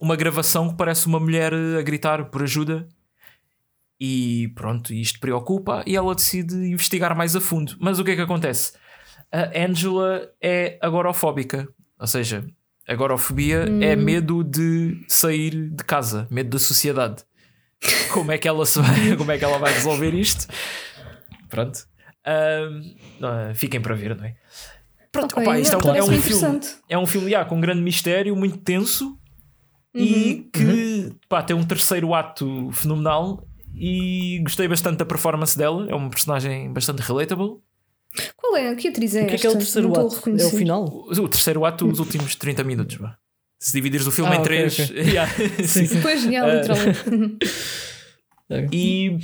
uma gravação que parece uma mulher a gritar por ajuda. E pronto, isto preocupa e ela decide investigar mais a fundo. Mas o que é que acontece? A Angela é agorafóbica, ou seja, agorafobia é medo de sair de casa, medo da sociedade. Como é que ela se vai, como é que ela vai resolver isto? Pronto. Não, fiquem para ver, não é? Pronto, Ok, opa, isto é um- é, um filme, interessante. é um filme já, com um grande mistério, muito tenso e que pá, tem um terceiro ato fenomenal. E gostei bastante da performance dela. É uma personagem bastante relatable. Qual é? Que atriz é O que é que é terceiro Não ato? É o final? O, o terceiro ato, os últimos 30 minutos. Se dividires o filme Ah, em ok, três. ok. <laughs> yeah, sim. sim. Pois, Ah. literalmente. <laughs> E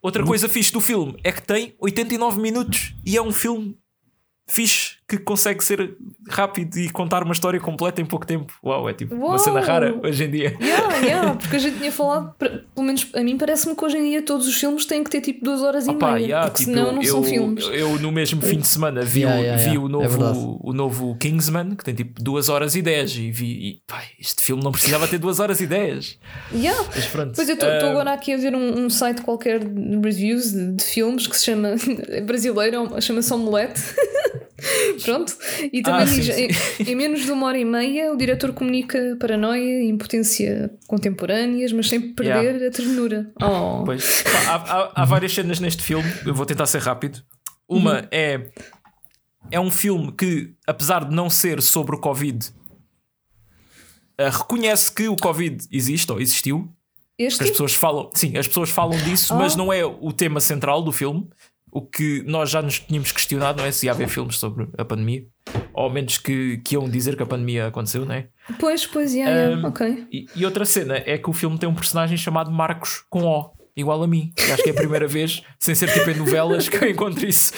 outra coisa fixe do filme é que tem 89 minutos e é um filme fixe que consegue ser rápido e contar uma história completa em pouco tempo. Uau, é tipo uma Uau! cena rara hoje em dia. Yeah, <laughs> yeah, porque a gente tinha falado, pelo menos a mim parece-me que hoje em dia todos os filmes têm que ter tipo duas horas e Opa, meia, yeah, porque tipo, senão não eu, são filmes. Eu, no mesmo fim de semana vi, Yeah, o, yeah, vi yeah. o, É novo, o novo Kingsman, que tem tipo 2 horas e 10 e vi, e, pá, este filme não precisava ter 2 horas e 10. Yeah. Mas pronto. Pois eu estou Ah, agora aqui a ver um, um site qualquer de reviews de, de filmes que se chama <laughs> é brasileiro, chama-se Omelete. <laughs> <laughs> Pronto. E também Ah, diz: sim. Em, em menos de uma hora e meia, o diretor comunica paranoia e impotência contemporâneas, mas sem perder Yeah. a ternura. Oh. Pois. Há, há- há várias cenas neste filme, eu vou tentar ser rápido. Uma é. É um filme que, apesar de não ser sobre o Covid, eh, reconhece que o Covid existe ou existiu. Este? As pessoas falam, sim, as pessoas falam disso, Ah. mas não é o tema central do filme. O que nós já nos tínhamos questionado, não é? Se ia haver filmes sobre a pandemia, ou ao menos que, que iam dizer que a pandemia aconteceu, não é? Pois, pois, yeah, yeah, Um, ok. E, e outra cena é que o filme tem um personagem chamado Marcos com O, igual a mim. E acho que é a primeira vez, sem ser tipo em novelas, que eu encontro isso.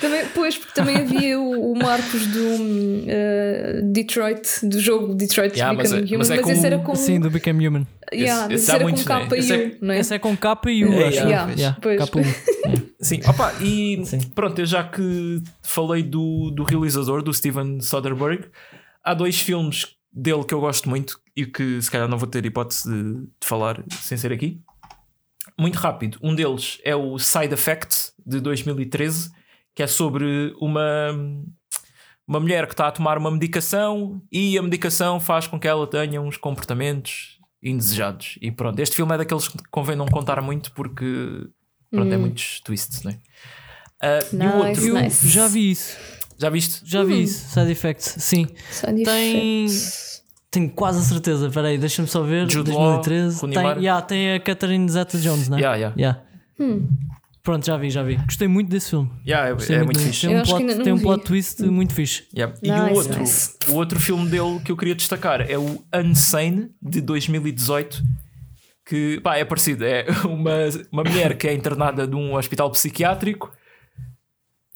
Também, pois, porque também havia o, o Marcos do eh, Detroit, do jogo Detroit Yeah, mas Become é- Human, mas é mas com- esse era com. Sim, do Become Human. yeah, esse- mas esse era muitos, com né? K e Esse é- U, não é? Esse é com K e U, É, acho. yeah. Yeah, Pois. E U. Sim, opa, e Sim. pronto, eu já que falei do, do realizador, do Steven Soderbergh, há dois filmes dele que eu gosto muito e que se calhar não vou ter hipótese de, de falar sem ser aqui. Muito rápido, um deles é o Side Effect de 2013, que é sobre uma, uma mulher que está a tomar uma medicação e a medicação faz com que ela tenha uns comportamentos indesejados. E pronto, este filme é daqueles que convém não contar muito porque pronto, é muitos twists, não é? Ah, e o Nice, outro, Eu nice. já vi isso. Já viste? Já vi isso. Side Effects. Sim. Side Tem- effects. Tenho quase a certeza. Espera aí, deixa-me só ver. Jude Law, 2013. Rooney Tem, yeah, tem a Catherine Zeta-Jones, né? Yeah, yeah. Yeah. Hum. Pronto, já vi, já vi. Gostei muito desse filme. Yeah, é, é muito fixe. Tem um, acho que plot, não tem um plot twist muito fixe. Yeah. E Nice, o outro, nice. o outro filme dele que eu queria destacar é o Unsane de 2018. Que pá, é parecido. É <laughs> uma, uma mulher que é internada num hospital psiquiátrico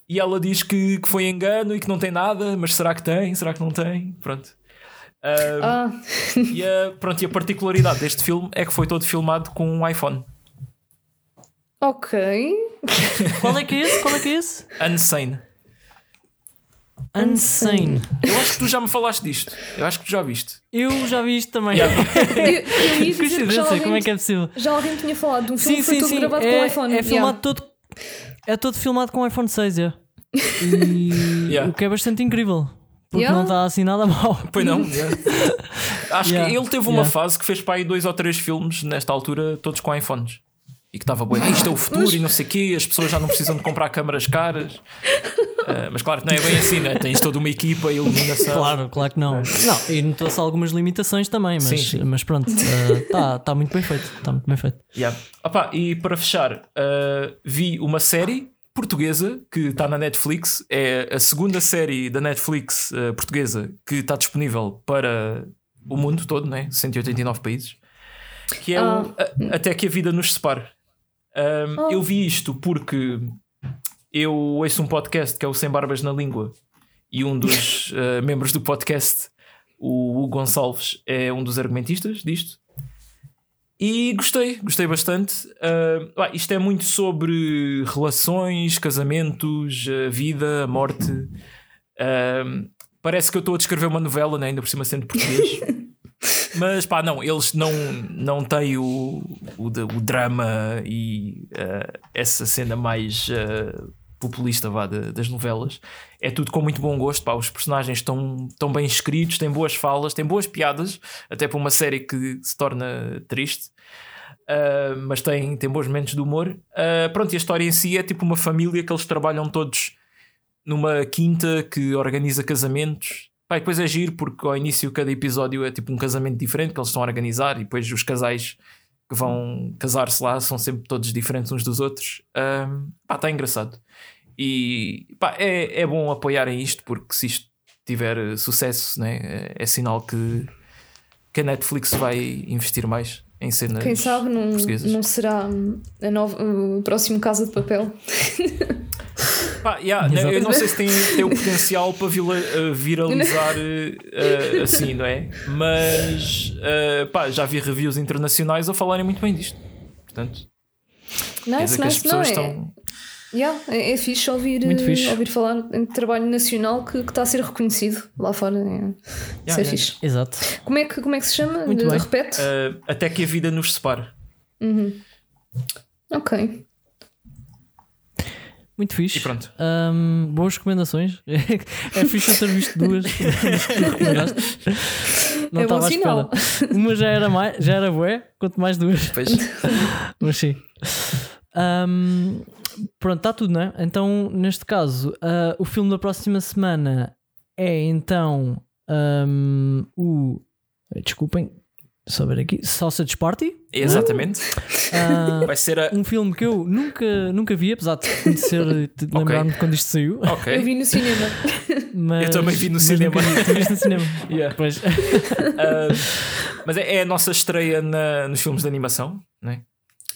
e ela diz que, que foi engano e que não tem nada, mas será que tem? Será que não tem? Pronto. Ah, Ah, e, a, pronto, e a particularidade deste filme é que foi todo filmado com um iPhone. ok. <laughs> Qual é que é esse? Qual é que é esse? Unsane. Unsane. Eu acho que tu já me falaste disto. Eu acho que tu já viste. Eu já vi isto também. Yeah. Eu, eu ia dizer <laughs> que já Coincidência, alguém, como é que é possível? já alguém tinha falado de um filme Sim, que foi sim, todo sim. gravado com É, o iPhone. é filmado Yeah. todo. É todo filmado com o iPhone 6, é. E <laughs> Yeah. o que é bastante incrível. Porque Yeah. não está assim nada <laughs> mal. Pois não. yeah. Acho Yeah. que ele teve uma Yeah. fase que fez para aí dois ou três filmes nesta altura, todos com iPhones. E que estava bem, "Ah, isto é o futuro e não sei o quê, as pessoas já não precisam de comprar câmaras caras. Ah, mas claro que não é bem assim, né? tens toda uma equipa, iluminação. Claro, claro que não. Não, e notou-se algumas limitações também, mas, Sim, sim. mas pronto, está tá muito bem feito. Está muito bem feito. Yeah. Opa, e para fechar, ah, vi uma série portuguesa que está na Netflix. É a segunda série da Netflix portuguesa que está disponível para o mundo todo, né? 189 países. Que é o Ah. A- Até que a Vida nos separe. Um, Oh. Eu vi isto porque eu ouço um podcast que é o Sem Barbas na Língua e um dos <laughs> ah, membros do podcast, o Hugo Gonçalves, é um dos argumentistas disto. E gostei, gostei bastante. Ah, pá, isto é muito sobre relações, casamentos, a vida, a morte. Ah, parece que eu estou a descrever uma novela, né? ainda por cima sendo português. <laughs> Mas pá, não, eles não, não têm o, o, o drama e uh, essa cena mais uh, populista vá, de, das novelas. É tudo com muito bom gosto. Pá, os personagens estão, estão bem escritos, têm boas falas, têm boas piadas, até para uma série que se torna triste. Uh, mas tem, tem bons momentos de humor. pronto, e a história em si é tipo uma família que eles trabalham todos numa quinta que organiza casamentos Pá, depois é giro porque ao início cada episódio é tipo um casamento diferente que eles estão a organizar e depois os casais que vão casar-se lá são sempre todos diferentes uns dos outros. Um, pá, está engraçado. E pá, é, é bom apoiarem isto porque se isto tiver sucesso, né, é, é sinal que, que a Netflix vai investir mais em cenas. Quem sabe não, não será a nova, o próximo Casa de Papel. Pá, yeah, eu não sei se tem, tem o potencial para uh, viralizar uh, assim, não é? Mas uh, pá, já vi reviews internacionais a falarem muito bem disto. Portanto, nice, nice, não, é, estão... yeah, é, é fixe ouvir, fixe. ouvir falar em trabalho nacional que, que está a ser reconhecido lá fora. É, yeah, isso é yeah. fixe. Exato. Como é que, como é que se chama? Muito bem. Repete? até que a vida nos separe. Uhum. Ok. Muito fixe. E pronto. Um, boas recomendações. <laughs> é fixe eu ter visto duas. <laughs> Não é estava à espera. Uma já era, mais, já era bué, quanto mais duas. Pois. Mas sim. Um, pronto, está tudo, não é? Então, neste caso, uh, o filme da próxima semana é então um, o. Desculpem, só ver aqui. Sausage Party. Exatamente. Uh, <laughs> Vai ser a... um filme que eu nunca, nunca vi, apesar de conhecer, de <laughs> okay. lembrar-me de quando isto saiu. Okay. Eu vi no cinema. Mas, eu também vi no cinema. Vi, no cinema. <laughs> yeah. Pois. Uh, mas é, é, a nossa estreia na, nos filmes de animação, não é?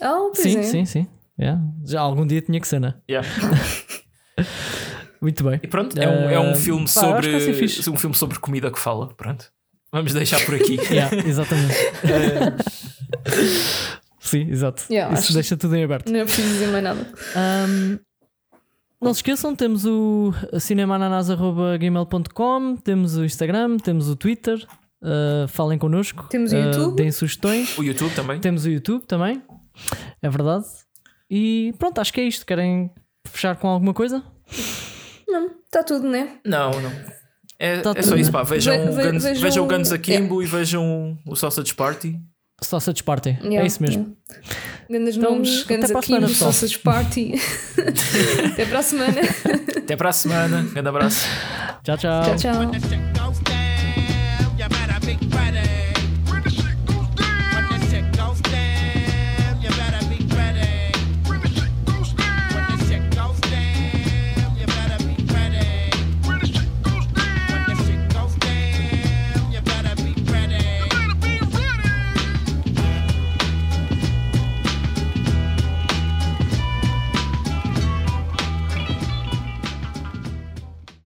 Oh, sim, é. sim, sim. Yeah. Já algum dia tinha que ser, não é? Yeah. <laughs> Muito bem. E pronto, é um, é um filme sobre. um filme sobre comida que fala. Pronto. Vamos deixar por aqui. <laughs> yeah, exatamente. <laughs> Sim, exato. Yeah, Isso deixa tudo em aberto. Não é preciso dizer mais nada. Um, não se esqueçam, temos o cinemananas.gmail.com, temos o Instagram, temos o Twitter. Uh, falem connosco. Temos o uh, YouTube. Deem sugestões. O YouTube também. Temos o YouTube também. É verdade. E pronto, acho que é isto. Querem fechar com alguma coisa? Não, está tudo, né? Não, não. É, tá é só isso, pá. Vejam, ve, ve, Guns, vejam, vejam o Guns Akimbo yeah. e vejam o Sausage Party. Sausage Party, é yeah, é isso mesmo. Yeah. Grandes então, nomes, Guns Akimbo, Sausage Party. <laughs> até para a semana. Até para a semana. Grande abraço. Tchau, tchau. Tchau, tchau.